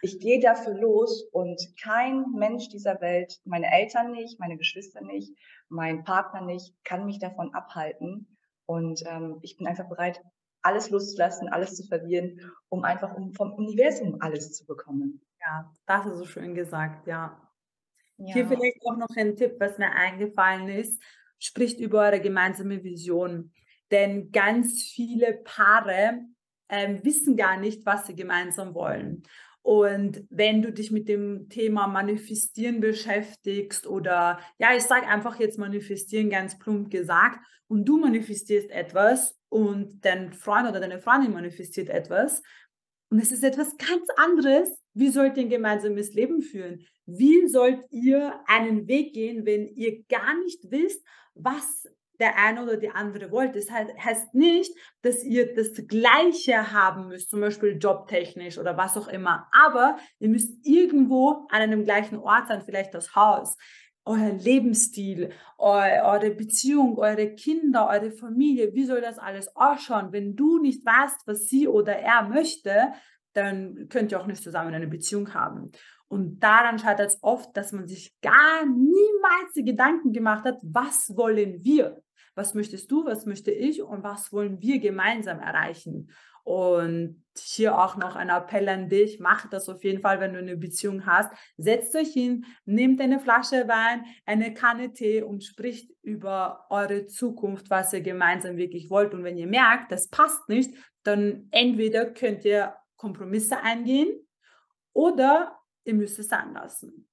ich gehe dafür los und kein Mensch dieser Welt, meine Eltern nicht, meine Geschwister nicht, mein Partner nicht, kann mich davon abhalten. Und ähm, ich bin einfach bereit, alles loszulassen, alles zu verlieren, um einfach um vom Universum alles zu bekommen. Ja, das ist so schön gesagt, ja. ja. Hier vielleicht auch noch ein Tipp, was mir eingefallen ist. Spricht über eure gemeinsame Vision. Denn ganz viele Paare ähm, wissen gar nicht, was sie gemeinsam wollen. Und wenn du dich mit dem Thema Manifestieren beschäftigst oder ja, ich sage einfach jetzt Manifestieren ganz plump gesagt und du manifestierst etwas und dein Freund oder deine Freundin manifestiert etwas und es ist etwas ganz anderes, wie sollt ihr ein gemeinsames Leben führen? Wie sollt ihr einen Weg gehen, wenn ihr gar nicht wisst, was der eine oder die andere wollt. Das heißt nicht, dass ihr das Gleiche haben müsst, zum Beispiel jobtechnisch oder was auch immer. Aber ihr müsst irgendwo an einem gleichen Ort sein, vielleicht das Haus euer Lebensstil, eure Beziehung, eure Kinder, eure Familie, wie soll das alles ausschauen? Wenn du nicht weißt, was sie oder er möchte, dann könnt ihr auch nicht zusammen eine Beziehung haben. Und daran scheitert es oft, dass man sich gar niemals die Gedanken gemacht hat, was wollen wir? Was möchtest du, was möchte ich und was wollen wir gemeinsam erreichen? Und hier auch noch ein Appell an dich, mach das auf jeden Fall, wenn du eine Beziehung hast. Setzt euch hin, nehmt eine Flasche Wein, eine Kanne Tee und spricht über eure Zukunft, was ihr gemeinsam wirklich wollt. Und wenn ihr merkt, das passt nicht, dann entweder könnt ihr Kompromisse eingehen oder ihr müsst es sein lassen.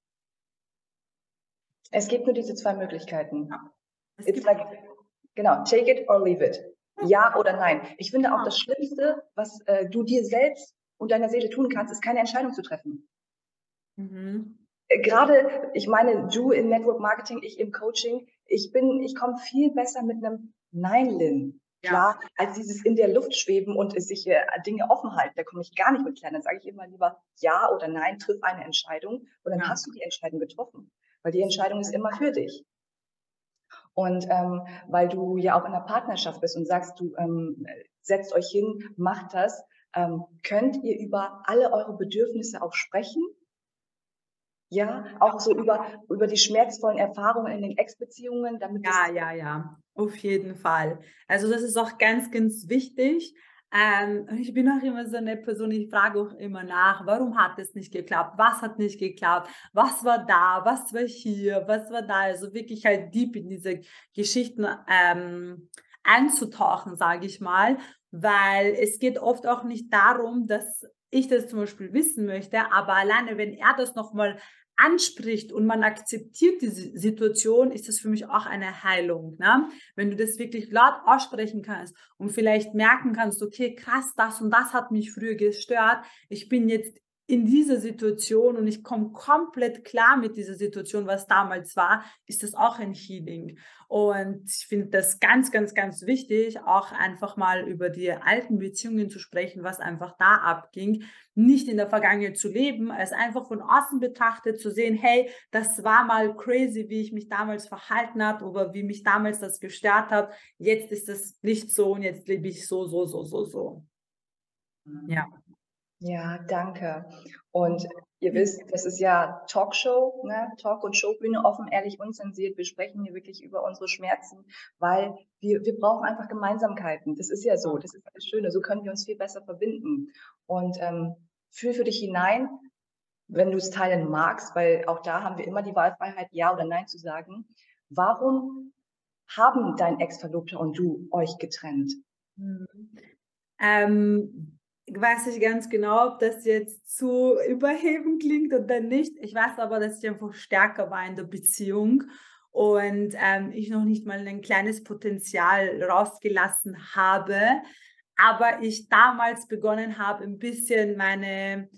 Es gibt nur diese zwei Möglichkeiten. Ja. Like, genau, take it or leave it. Ja oder nein. Ich finde auch das Schlimmste, was äh, du dir selbst und deiner Seele tun kannst, ist keine Entscheidung zu treffen. Mhm. Äh, gerade, ich meine, du im Network Marketing, ich im Coaching, ich bin, ich komme viel besser mit einem Nein, Lynn. Klar, ja. als dieses in der Luft schweben und sich äh, Dinge offen halten, da komme ich gar nicht mit klar. Dann sage ich immer lieber Ja oder Nein, triff eine Entscheidung und dann ja. hast du die Entscheidung getroffen, weil die Entscheidung ist immer für dich. Und ähm, weil du ja auch in einer Partnerschaft bist und sagst, du ähm, setzt euch hin, macht das, ähm, könnt ihr über alle eure Bedürfnisse auch sprechen ja, auch so über, über die schmerzvollen Erfahrungen in den Ex-Beziehungen, damit. Ja, ja, ja, auf jeden Fall. Also, das ist auch ganz, ganz wichtig. Ähm, ich bin auch immer so eine Person, ich frage auch immer nach, warum hat es nicht geklappt? Was hat nicht geklappt? Was war da? Was war hier? Was war da? Also wirklich halt deep in diese Geschichten ähm, einzutauchen, sage ich mal, weil es geht oft auch nicht darum, dass ich das zum Beispiel wissen möchte, aber alleine, wenn er das nochmal anspricht und man akzeptiert diese Situation, ist das für mich auch eine Heilung. Ne? Wenn du das wirklich laut aussprechen kannst und vielleicht merken kannst, okay, krass, das und das hat mich früher gestört. Ich bin jetzt in dieser Situation und ich komme komplett klar mit dieser Situation, was damals war, ist das auch ein Healing. Und ich finde das ganz, ganz, ganz wichtig, auch einfach mal über die alten Beziehungen zu sprechen, was einfach da abging. Nicht in der Vergangenheit zu leben, als einfach von außen betrachtet zu sehen, hey, das war mal crazy, wie ich mich damals verhalten habe oder wie mich damals das gestört hat. Jetzt ist das nicht so und jetzt lebe ich so, so, so, so, so. Ja. Ja, danke. Und ihr wisst, das ist ja Talkshow, ne? Talk- und Showbühne, offen, ehrlich, unzensiert. Wir sprechen hier wirklich über unsere Schmerzen, weil wir, wir brauchen einfach Gemeinsamkeiten. Das ist ja so, das ist das Schöne. So können wir uns viel besser verbinden. Und ähm, fühl für dich hinein, wenn du es teilen magst, weil auch da haben wir immer die Wahlfreiheit, Ja oder Nein zu sagen. Warum haben dein Ex-Verlobter und du euch getrennt? Mhm. Ähm, weiß ich ganz genau, ob das jetzt zu überhebend klingt oder nicht. Ich weiß aber, dass ich einfach stärker war in der Beziehung und ähm, ich noch nicht mal ein kleines Potenzial rausgelassen habe, aber ich damals begonnen habe, ein bisschen meine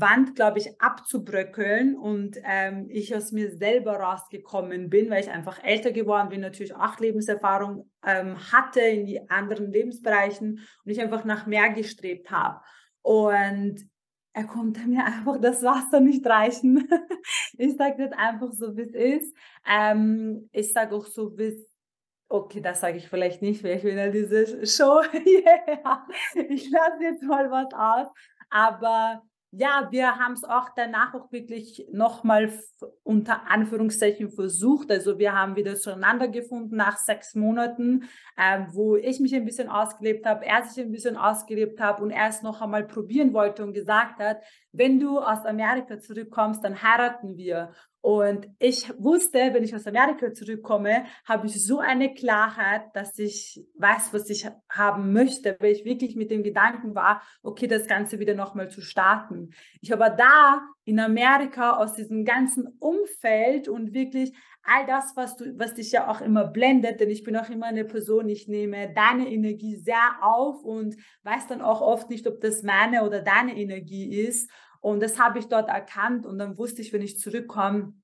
Wand, glaube ich, abzubröckeln und ähm, ich aus mir selber rausgekommen bin, weil ich einfach älter geworden bin, natürlich auch Lebenserfahrung ähm, hatte in die anderen Lebensbereichen und ich einfach nach mehr gestrebt habe. Und er konnte mir einfach das Wasser nicht reichen. <laughs> ich sage das einfach so, wie es ist. Ähm, ich sage auch so, wie es Okay, das sage ich vielleicht nicht, weil ich will ja diese Show. <laughs> yeah. Ich lasse jetzt mal was aus. Aber ja, wir haben es auch danach auch wirklich nochmal unter Anführungszeichen versucht. Also wir haben wieder zueinander gefunden nach sechs Monaten, äh, wo ich mich ein bisschen ausgelebt habe, er sich ein bisschen ausgelebt hat und er es noch einmal probieren wollte und gesagt hat, wenn du aus Amerika zurückkommst, dann heiraten wir. Und ich wusste, wenn ich aus Amerika zurückkomme, habe ich so eine Klarheit, dass ich weiß, was ich haben möchte, weil ich wirklich mit dem Gedanken war, okay, das Ganze wieder nochmal zu starten. Ich aber da in Amerika aus diesem ganzen Umfeld und wirklich all das, was du, was dich ja auch immer blendet, denn ich bin auch immer eine Person, ich nehme deine Energie sehr auf und weiß dann auch oft nicht, ob das meine oder deine Energie ist. Und das habe ich dort erkannt und dann wusste ich, wenn ich zurückkomme,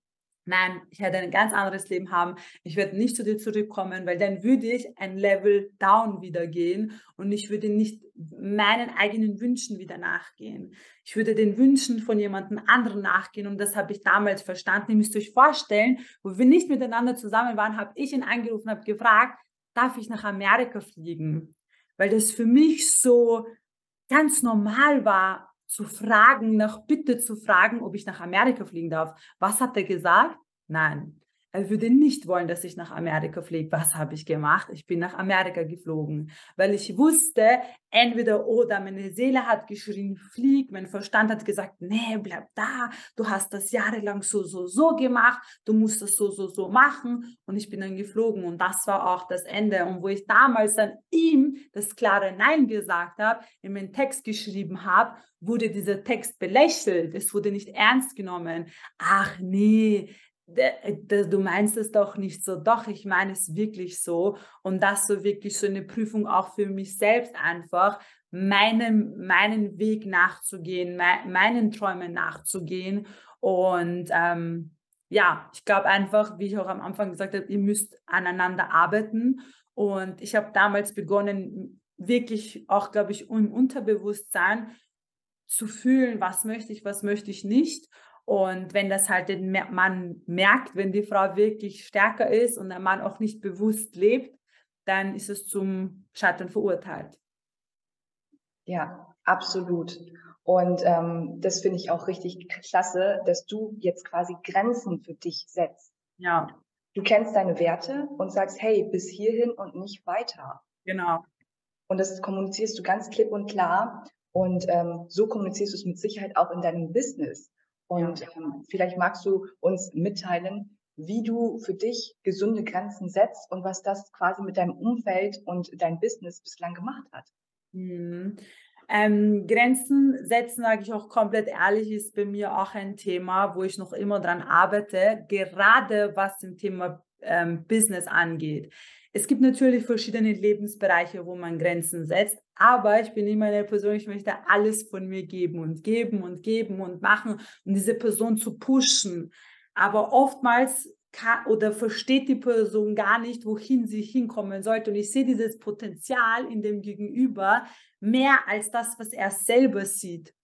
Nein, ich werde ein ganz anderes Leben haben. Ich werde nicht zu dir zurückkommen, weil dann würde ich ein Level down wieder gehen und ich würde nicht meinen eigenen Wünschen wieder nachgehen. Ich würde den Wünschen von jemandem anderen nachgehen und das habe ich damals verstanden. Ihr müsst euch vorstellen, wo wir nicht miteinander zusammen waren, habe ich ihn angerufen, habe gefragt, darf ich nach Amerika fliegen? Weil das für mich so ganz normal war, zu fragen, nach Bitte zu fragen, ob ich nach Amerika fliegen darf. Was hat er gesagt? Nein. Er würde nicht wollen, dass ich nach Amerika fliege. Was habe ich gemacht? Ich bin nach Amerika geflogen, weil ich wusste, entweder oder meine Seele hat geschrien, flieg, mein Verstand hat gesagt, nee, bleib da, du hast das jahrelang so, so, so gemacht, du musst das so, so, so machen und ich bin dann geflogen und das war auch das Ende und wo ich damals dann ihm das klare Nein gesagt habe, in meinen Text geschrieben habe, wurde dieser Text belächelt, es wurde nicht ernst genommen. Ach nee, du meinst es doch nicht so. Doch, ich meine es wirklich so. Und das so wirklich so eine Prüfung auch für mich selbst einfach, meinem, meinen Weg nachzugehen, me meinen Träumen nachzugehen. Und ähm, ja, ich glaube einfach, wie ich auch am Anfang gesagt habe, ihr müsst aneinander arbeiten. Und ich habe damals begonnen, wirklich auch, glaube ich, im Unterbewusstsein zu fühlen, was möchte ich, was möchte ich nicht. Und wenn das halt den Mann merkt, wenn die Frau wirklich stärker ist und der Mann auch nicht bewusst lebt, dann ist es zum Scheitern verurteilt. Ja, absolut. Und ähm, das finde ich auch richtig klasse, dass du jetzt quasi Grenzen für dich setzt. Ja. Du kennst deine Werte und sagst, hey, bis hierhin und nicht weiter. Genau. Und das kommunizierst du ganz klipp und klar. Und ähm, so kommunizierst du es mit Sicherheit auch in deinem Business. Und ähm, vielleicht magst du uns mitteilen, wie du für dich gesunde Grenzen setzt und was das quasi mit deinem Umfeld und dein Business bislang gemacht hat. Mhm. Ähm, Grenzen setzen, sage ich auch komplett ehrlich, ist bei mir auch ein Thema, wo ich noch immer dran arbeite, gerade was im Thema ähm, Business angeht. Es gibt natürlich verschiedene Lebensbereiche, wo man Grenzen setzt, aber ich bin immer eine Person, ich möchte alles von mir geben und geben und geben und machen um diese Person zu pushen. Aber oftmals kann, oder versteht die Person gar nicht, wohin sie hinkommen sollte. Und ich sehe dieses Potenzial in dem Gegenüber mehr als das, was er selber sieht.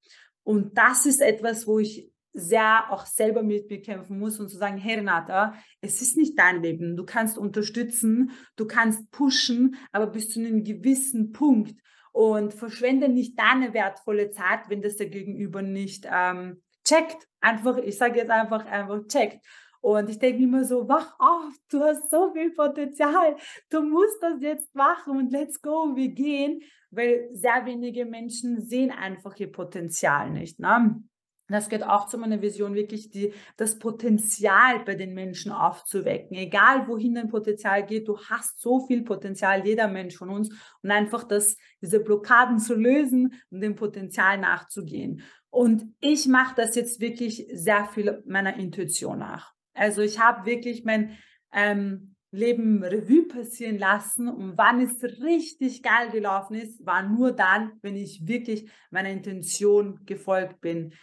Und das ist etwas, wo ich sehr auch selber mit mir kämpfen muss und zu sagen, hey Renata, es ist nicht dein Leben. Du kannst unterstützen, du kannst pushen, aber bis zu einem gewissen Punkt und verschwende nicht deine wertvolle Zeit, wenn das der Gegenüber nicht ähm, checkt. Einfach, ich sage jetzt einfach, einfach checkt. Und ich denke immer so, wach auf, du hast so viel Potenzial, du musst das jetzt machen und let's go, wir gehen, weil sehr wenige Menschen sehen einfach ihr Potenzial nicht. Ne? Das geht auch zu meiner Vision, wirklich die, das Potenzial bei den Menschen aufzuwecken. Egal wohin dein Potenzial geht, du hast so viel Potenzial, jeder Mensch von uns, und einfach das, diese Blockaden zu lösen und dem Potenzial nachzugehen. Und ich mache das jetzt wirklich sehr viel meiner Intuition nach. Also ich habe wirklich mein ähm, Leben Revue passieren lassen und wann es richtig geil gelaufen ist, war nur dann, wenn ich wirklich meiner Intention gefolgt bin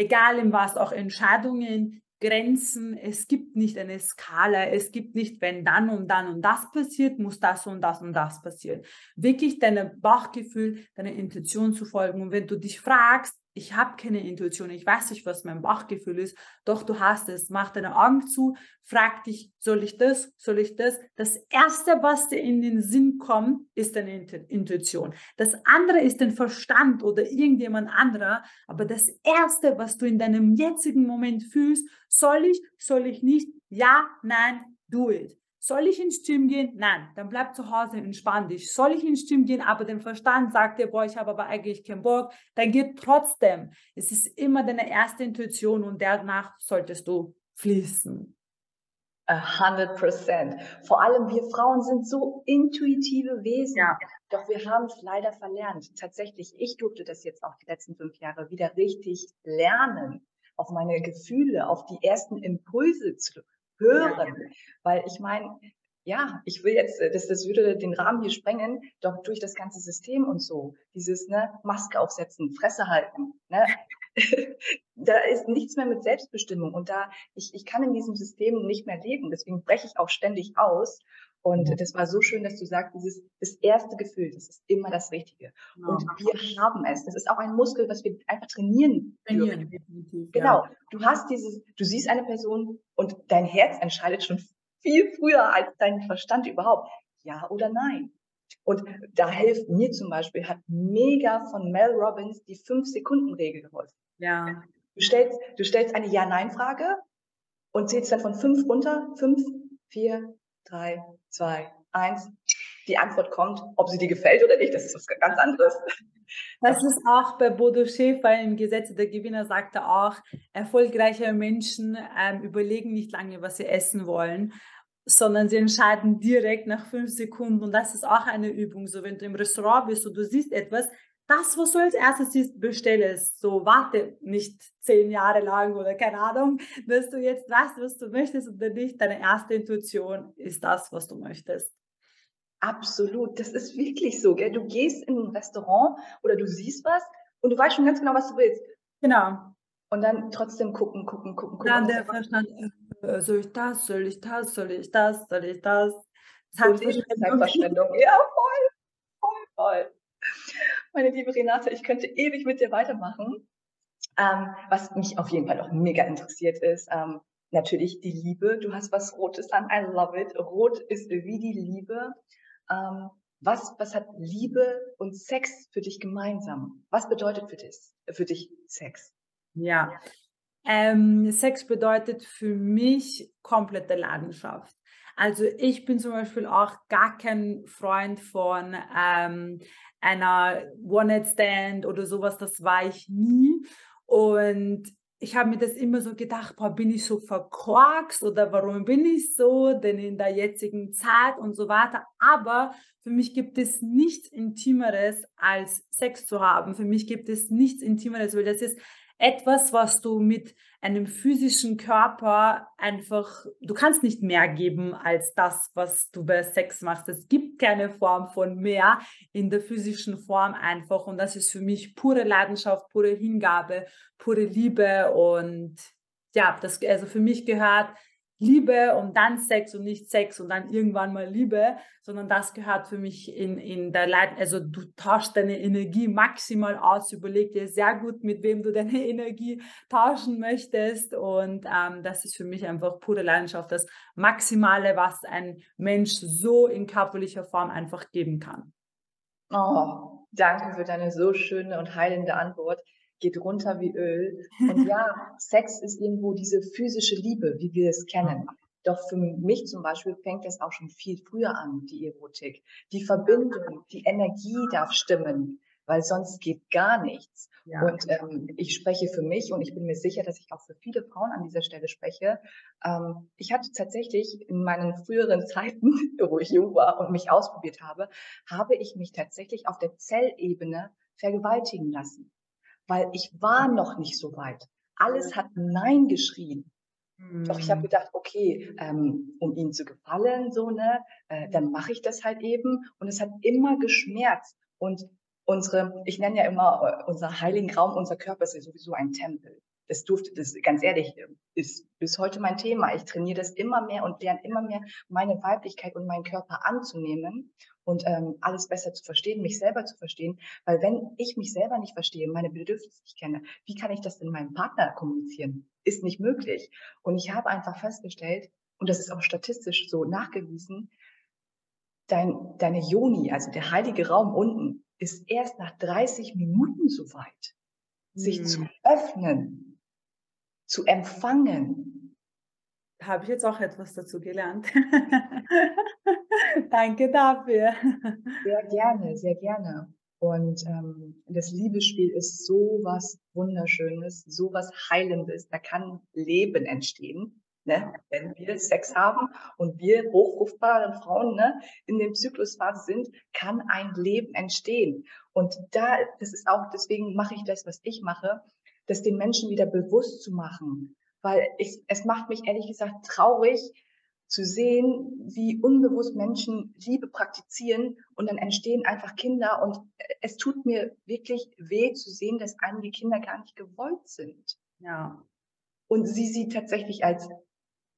egal in was, auch Entscheidungen, Grenzen, es gibt nicht eine Skala, es gibt nicht, wenn dann und dann und das passiert, muss das und das und das passieren. Wirklich deinem Bauchgefühl, deiner Intuition zu folgen. Und wenn du dich fragst, ich habe keine Intuition, ich weiß nicht, was mein Bauchgefühl ist, doch du hast es. Mach deine Augen zu, frag dich, soll ich das, soll ich das? Das Erste, was dir in den Sinn kommt, ist deine Intuition. Das andere ist dein Verstand oder irgendjemand anderer, aber das Erste, was du in deinem jetzigen Moment fühlst, soll ich, soll ich nicht, ja, nein, do it. Soll ich ins Gym gehen? Nein, dann bleib zu Hause, entspann dich. Soll ich ins Gym gehen, aber der Verstand sagt dir, boah, ich habe aber eigentlich keinen Bock, dann geht trotzdem. Es ist immer deine erste Intuition und danach solltest du fließen. 100 Prozent. Vor allem wir Frauen sind so intuitive Wesen. Ja. Doch wir haben es leider verlernt. Tatsächlich, ich durfte das jetzt auch die letzten fünf Jahre wieder richtig lernen, auf meine Gefühle, auf die ersten Impulse zu hören. Weil ich meine, ja, ich will jetzt, das, das würde den Rahmen hier sprengen, doch durch das ganze System und so, dieses ne, Maske aufsetzen, Fresse halten, ne, <laughs> da ist nichts mehr mit Selbstbestimmung und da ich, ich kann in diesem System nicht mehr leben. Deswegen breche ich auch ständig aus. Und das war so schön, dass du sagst, dieses das erste Gefühl, das ist immer das Richtige. Genau. Und wir haben es. Das ist auch ein Muskel, was wir einfach trainieren. Trainieren, definitiv. Genau. Ja. Du hast dieses, du siehst eine Person und dein Herz entscheidet schon viel früher als dein Verstand überhaupt. Ja oder nein. Und da hilft mir zum Beispiel, hat mega von Mel Robbins die Fünf-Sekunden-Regel geholfen. Ja. Du stellst, du stellst eine Ja-Nein-Frage und zählst dann von fünf runter. Fünf, vier, drei, zwei, eins. Die Antwort kommt, ob sie dir gefällt oder nicht. Das ist was ganz anderes. Das ist auch bei Bodo Schäfer im Gesetz der Gewinner sagte auch, erfolgreiche Menschen ähm, überlegen nicht lange, was sie essen wollen, sondern sie entscheiden direkt nach fünf Sekunden. Und das ist auch eine Übung. So, wenn du im Restaurant bist und du siehst etwas, das, was du als erstes siehst, bestell es. So, warte nicht zehn Jahre lang oder keine Ahnung, dass du jetzt weißt, was du möchtest oder nicht. Deine erste Intuition ist das, was du möchtest. Absolut, das ist wirklich so. Gell? Du gehst in ein Restaurant oder du siehst was und du weißt schon ganz genau, was du willst. Genau. Und dann trotzdem gucken, gucken, gucken, gucken. Dann der Verstand, äh, soll ich das, soll ich das, soll ich das, soll ich das? Zeitverschwendung. Ja, voll, voll, voll. Meine liebe Renate, ich könnte ewig mit dir weitermachen. Ähm, was mich auf jeden Fall auch mega interessiert ist, ähm, natürlich die Liebe. Du hast was Rotes an. I love it. Rot ist wie die Liebe. Ähm, was, was hat Liebe und Sex für dich gemeinsam? Was bedeutet für dich, für dich Sex? Ja, ähm, Sex bedeutet für mich komplette Leidenschaft. Also ich bin zum Beispiel auch gar kein Freund von ähm, einer One-Night-Stand oder sowas, das war ich nie. Und ich habe mir das immer so gedacht, boah, bin ich so verkorkst oder warum bin ich so, denn in der jetzigen Zeit und so weiter. Aber für mich gibt es nichts Intimeres als Sex zu haben. Für mich gibt es nichts Intimeres, weil das ist etwas, was du mit einem physischen Körper einfach, du kannst nicht mehr geben als das, was du bei Sex machst. Es gibt keine Form von mehr in der physischen Form einfach. Und das ist für mich pure Leidenschaft, pure Hingabe, pure Liebe. Und ja, das, also für mich gehört Liebe und dann Sex und nicht Sex und dann irgendwann mal Liebe, sondern das gehört für mich in, in der Leid, also du tauschst deine Energie maximal aus, überleg dir sehr gut, mit wem du deine <laughs> Energie tauschen möchtest. Und ähm, das ist für mich einfach pure Leidenschaft, das Maximale, was ein Mensch so in körperlicher Form einfach geben kann. Oh, danke für deine so schöne und heilende Antwort geht runter wie Öl. Und <laughs> ja, Sex ist irgendwo diese physische Liebe, wie wir es kennen. Doch für mich zum Beispiel fängt es auch schon viel früher an, die Erotik. Die Verbindung, die Energie darf stimmen, weil sonst geht gar nichts. Ja. Und ähm, ich spreche für mich und ich bin mir sicher, dass ich auch für viele Frauen an dieser Stelle spreche. Ähm, ich hatte tatsächlich in meinen früheren Zeiten, <laughs> wo ich jung war und mich ausprobiert habe, habe ich mich tatsächlich auf der Zellebene vergewaltigen lassen weil ich war noch nicht so weit. Alles hat Nein geschrien. Doch ich habe hm. gedacht, okay, ähm, um ihnen zu gefallen, so ne, äh, dann mache ich das halt eben. Und es hat immer geschmerzt. Und unsere, ich nenne ja immer äh, unser heiligen Raum, unser Körper ist ja sowieso ein Tempel das durfte, das ganz ehrlich, ist bis heute mein Thema. Ich trainiere das immer mehr und lerne immer mehr, meine Weiblichkeit und meinen Körper anzunehmen und ähm, alles besser zu verstehen, mich selber zu verstehen. Weil wenn ich mich selber nicht verstehe, meine Bedürfnisse nicht kenne, wie kann ich das denn meinem Partner kommunizieren? Ist nicht möglich. Und ich habe einfach festgestellt, und das ist auch statistisch so nachgewiesen, dein, deine Joni, also der heilige Raum unten, ist erst nach 30 Minuten so weit, sich hm. zu öffnen zu empfangen. Habe ich jetzt auch etwas dazu gelernt. <laughs> Danke dafür. Sehr gerne, sehr gerne. Und ähm, das Liebesspiel ist so was Wunderschönes, so was Heilendes. Da kann Leben entstehen. Ne? Wenn wir Sex haben und wir hochfruchtbare Frauen ne, in dem Zyklusphase sind, kann ein Leben entstehen. Und da, das ist auch, deswegen mache ich das, was ich mache, das den Menschen wieder bewusst zu machen. Weil ich, es macht mich ehrlich gesagt traurig zu sehen, wie unbewusst Menschen Liebe praktizieren und dann entstehen einfach Kinder und es tut mir wirklich weh zu sehen, dass einige Kinder gar nicht gewollt sind. Ja. Und sie sie tatsächlich als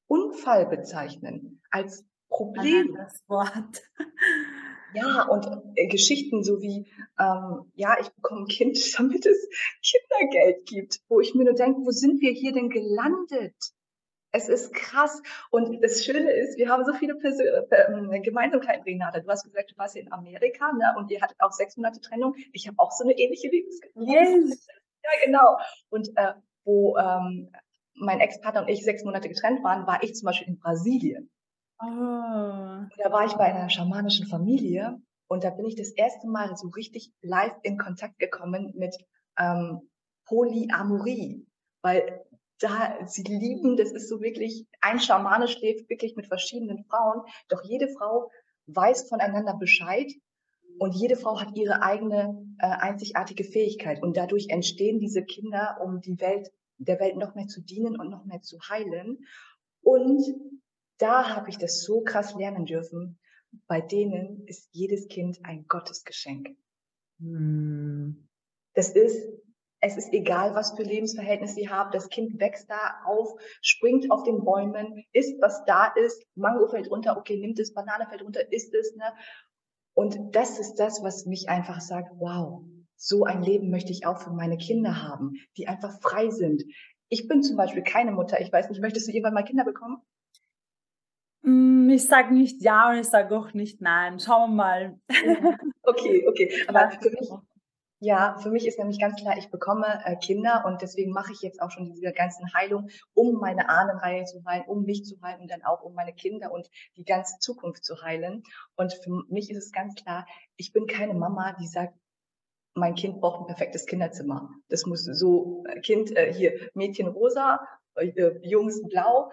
Unfall bezeichnen, als Problem. Das Wort. Ja, und äh, Geschichten so wie, ähm, ja, ich bekomme ein Kind, <laughs> damit es Kindergeld gibt, wo ich mir nur denke, wo sind wir hier denn gelandet? Es ist krass. Und das Schöne ist, wir haben so viele Persön äh, Gemeinsamkeiten, Renate. Du hast gesagt, du warst in Amerika ne? und ihr hattet auch sechs Monate Trennung. Ich habe auch so eine ähnliche Lebensgeschichte. Yes. Ja, genau. Und äh, wo ähm, mein Ex-Partner und ich sechs Monate getrennt waren, war ich zum Beispiel in Brasilien. Oh. Da war ich bei einer schamanischen Familie und da bin ich das erste Mal so richtig live in Kontakt gekommen mit ähm, Polyamorie, weil da sie lieben, das ist so wirklich, ein Schamane schläft wirklich mit verschiedenen Frauen, doch jede Frau weiß voneinander Bescheid und jede Frau hat ihre eigene äh, einzigartige Fähigkeit und dadurch entstehen diese Kinder, um die Welt, der Welt noch mehr zu dienen und noch mehr zu heilen. Und da habe ich das so krass lernen dürfen. Bei denen ist jedes Kind ein Gottesgeschenk. Hm. Das ist, es ist egal, was für Lebensverhältnisse sie haben. Das Kind wächst da auf, springt auf den Bäumen, isst, was da ist. Mango fällt runter, okay, nimmt es, Banane fällt runter, isst es. Ne? Und das ist das, was mich einfach sagt, wow, so ein Leben möchte ich auch für meine Kinder haben, die einfach frei sind. Ich bin zum Beispiel keine Mutter. Ich weiß nicht, möchtest du irgendwann mal Kinder bekommen? Mm, ich sage nicht ja und ich sage auch nicht nein. Schauen wir mal. Okay, okay. <laughs> Aber für mich, ja, für mich ist nämlich ganz klar, ich bekomme äh, Kinder und deswegen mache ich jetzt auch schon diese ganzen Heilung, um meine Ahnenreihe zu heilen, um mich zu heilen und dann auch um meine Kinder und die ganze Zukunft zu heilen. Und für mich ist es ganz klar, ich bin keine Mama, die sagt, mein Kind braucht ein perfektes Kinderzimmer. Das muss so, äh, Kind, äh, hier, Mädchen rosa, Jungs blau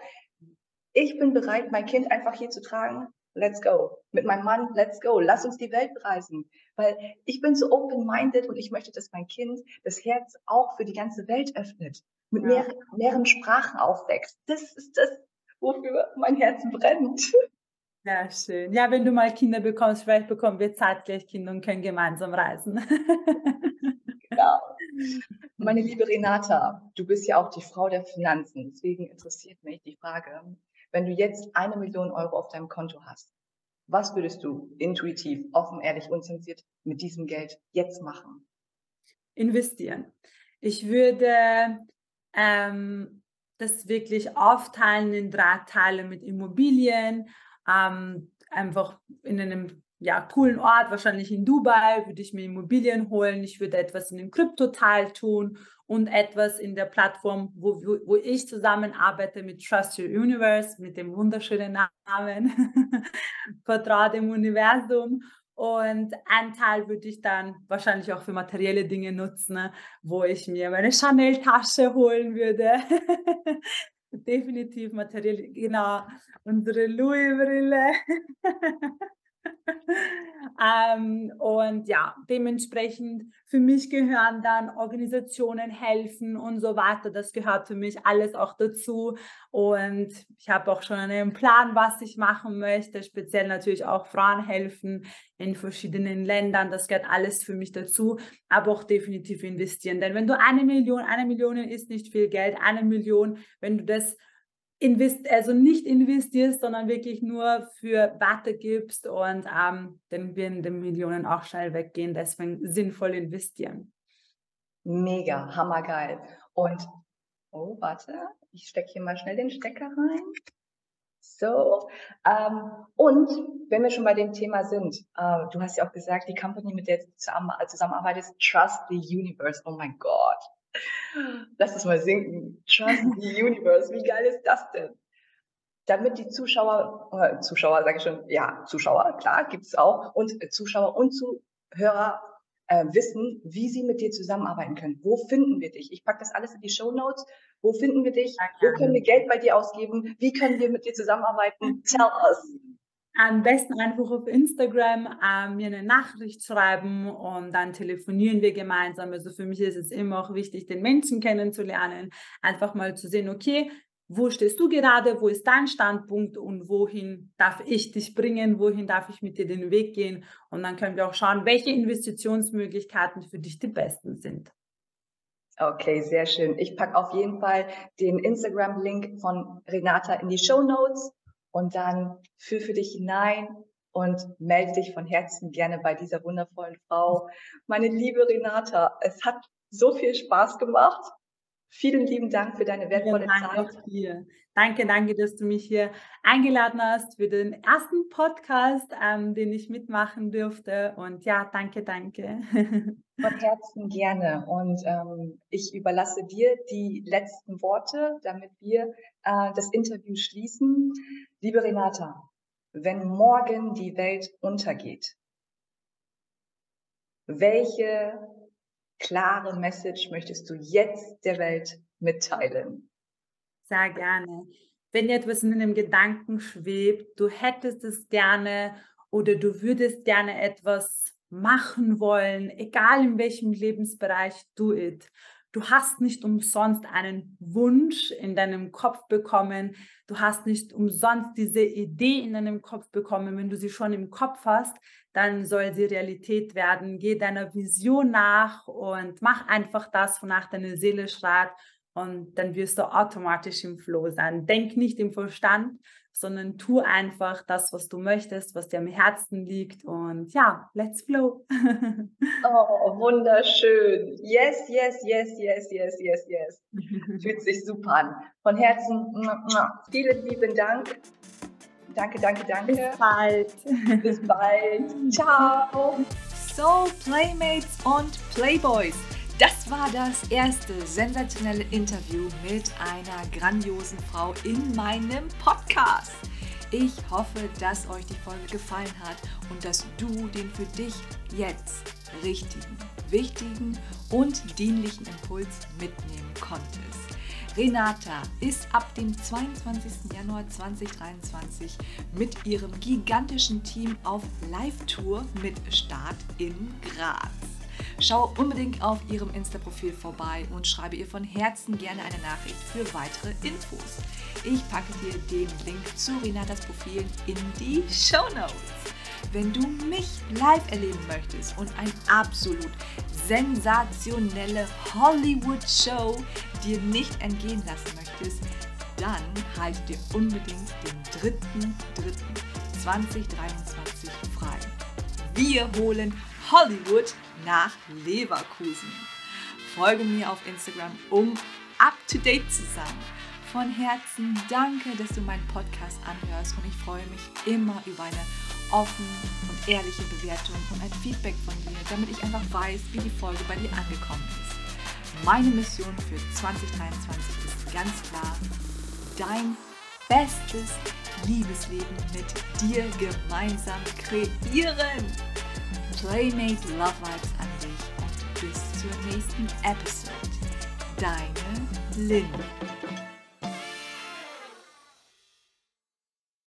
ich bin bereit, mein Kind einfach hier zu tragen. Let's go. Mit meinem Mann, let's go. Lass uns die Welt bereisen. Weil ich bin so open-minded und ich möchte, dass mein Kind das Herz auch für die ganze Welt öffnet. Mit ja. mehr, mehreren Sprachen aufwächst. Das ist das, wofür mein Herz brennt. Ja, schön. Ja, wenn du mal Kinder bekommst, vielleicht bekommen wir zeitgleich Kinder und können gemeinsam reisen. genau. <laughs> Meine liebe Renata, du bist ja auch die Frau der Finanzen. Deswegen interessiert mich die Frage, wenn du jetzt eine Million Euro auf deinem Konto hast, was würdest du intuitiv, offen, ehrlich, unzensiert mit diesem Geld jetzt machen? Investieren. Ich würde ähm, das wirklich aufteilen in drei Teile mit Immobilien, ähm, einfach in einem ja, coolen Ort, wahrscheinlich in Dubai, würde ich mir Immobilien holen. Ich würde etwas in dem Krypto-Teil tun und etwas in der Plattform, wo, wo, wo ich zusammenarbeite mit Trust Your Universe, mit dem wunderschönen Namen <laughs> Vertrau dem Universum. Und ein Teil würde ich dann wahrscheinlich auch für materielle Dinge nutzen, wo ich mir meine Chanel-Tasche holen würde. <laughs> Definitiv materiell, genau, unsere Louis-Brille. <laughs> <laughs> ähm, und ja, dementsprechend für mich gehören dann Organisationen helfen und so weiter. Das gehört für mich alles auch dazu. Und ich habe auch schon einen Plan, was ich machen möchte. Speziell natürlich auch Frauen helfen in verschiedenen Ländern. Das gehört alles für mich dazu. Aber auch definitiv investieren. Denn wenn du eine Million, eine Million ist nicht viel Geld, eine Million, wenn du das invest also nicht investierst, sondern wirklich nur für weitergibst und ähm, dann werden die Millionen auch schnell weggehen. Deswegen sinnvoll investieren. Mega, hammergeil. Und, oh, warte, ich stecke hier mal schnell den Stecker rein. So, ähm, und wenn wir schon bei dem Thema sind, äh, du hast ja auch gesagt, die Company, mit der du zusammenarbeitest, Trust the Universe. Oh mein Gott. Lass es mal sinken. Trust the Universe. Wie geil ist das denn? Damit die Zuschauer, äh, Zuschauer sage ich schon, ja, Zuschauer, klar, gibt es auch, und Zuschauer und Zuhörer äh, wissen, wie sie mit dir zusammenarbeiten können. Wo finden wir dich? Ich packe das alles in die Show Notes. Wo finden wir dich? Wo können wir Geld bei dir ausgeben? Wie können wir mit dir zusammenarbeiten? Tell us. Am besten einfach auf Instagram äh, mir eine Nachricht schreiben und dann telefonieren wir gemeinsam. Also für mich ist es immer auch wichtig, den Menschen kennenzulernen, einfach mal zu sehen, okay, wo stehst du gerade, wo ist dein Standpunkt und wohin darf ich dich bringen, wohin darf ich mit dir den Weg gehen. Und dann können wir auch schauen, welche Investitionsmöglichkeiten für dich die besten sind. Okay, sehr schön. Ich packe auf jeden Fall den Instagram-Link von Renata in die Show Notes und dann führ für dich hinein und melde dich von Herzen gerne bei dieser wundervollen Frau. Meine liebe Renata, es hat so viel Spaß gemacht. Vielen lieben Dank für deine wertvolle ja, Zeit. Dir. Danke, danke, dass du mich hier eingeladen hast für den ersten Podcast, ähm, den ich mitmachen durfte. Und ja, danke, danke. <laughs> Von Herzen gerne. Und ähm, ich überlasse dir die letzten Worte, damit wir äh, das Interview schließen. Liebe Renata, wenn morgen die Welt untergeht, welche klare Message möchtest du jetzt der Welt mitteilen? Sehr gerne. Wenn dir etwas in einem Gedanken schwebt, du hättest es gerne oder du würdest gerne etwas machen wollen, egal in welchem Lebensbereich du it. Du hast nicht umsonst einen Wunsch in deinem Kopf bekommen. Du hast nicht umsonst diese Idee in deinem Kopf bekommen. Wenn du sie schon im Kopf hast, dann soll sie Realität werden. Geh deiner Vision nach und mach einfach das, wonach deine Seele schreit. Und dann wirst du automatisch im Flow sein. Denk nicht im Verstand, sondern tu einfach das, was du möchtest, was dir am Herzen liegt. Und ja, let's flow. <laughs> oh, wunderschön. Yes, yes, yes, yes, yes, yes, yes. <laughs> Fühlt sich super an. Von Herzen, vielen lieben Dank. Danke, danke, danke. Bis bald. Bis bald. <laughs> Ciao. So, Playmates und Playboys. Das war das erste sensationelle Interview mit einer grandiosen Frau in meinem Podcast. Ich hoffe, dass euch die Folge gefallen hat und dass du den für dich jetzt richtigen, wichtigen und dienlichen Impuls mitnehmen konntest. Renata ist ab dem 22. Januar 2023 mit ihrem gigantischen Team auf Live-Tour mit Start in Graz. Schau unbedingt auf ihrem Insta-Profil vorbei und schreibe ihr von Herzen gerne eine Nachricht für weitere Infos. Ich packe dir den Link zu Renatas Profil in die Show Notes. Wenn du mich live erleben möchtest und eine absolut sensationelle Hollywood-Show dir nicht entgehen lassen möchtest, dann halte dir unbedingt den 3.3.2023 frei. Wir holen Hollywood nach Leverkusen. Folge mir auf Instagram, um up to date zu sein. Von Herzen danke, dass du meinen Podcast anhörst und ich freue mich immer über eine offene und ehrliche Bewertung und ein Feedback von dir, damit ich einfach weiß, wie die Folge bei dir angekommen ist. Meine Mission für 2023 ist ganz klar, dein bestes Liebesleben mit dir gemeinsam kreieren. Playmate Love Vibes an dich und bis zur Episode. Deine Lynn.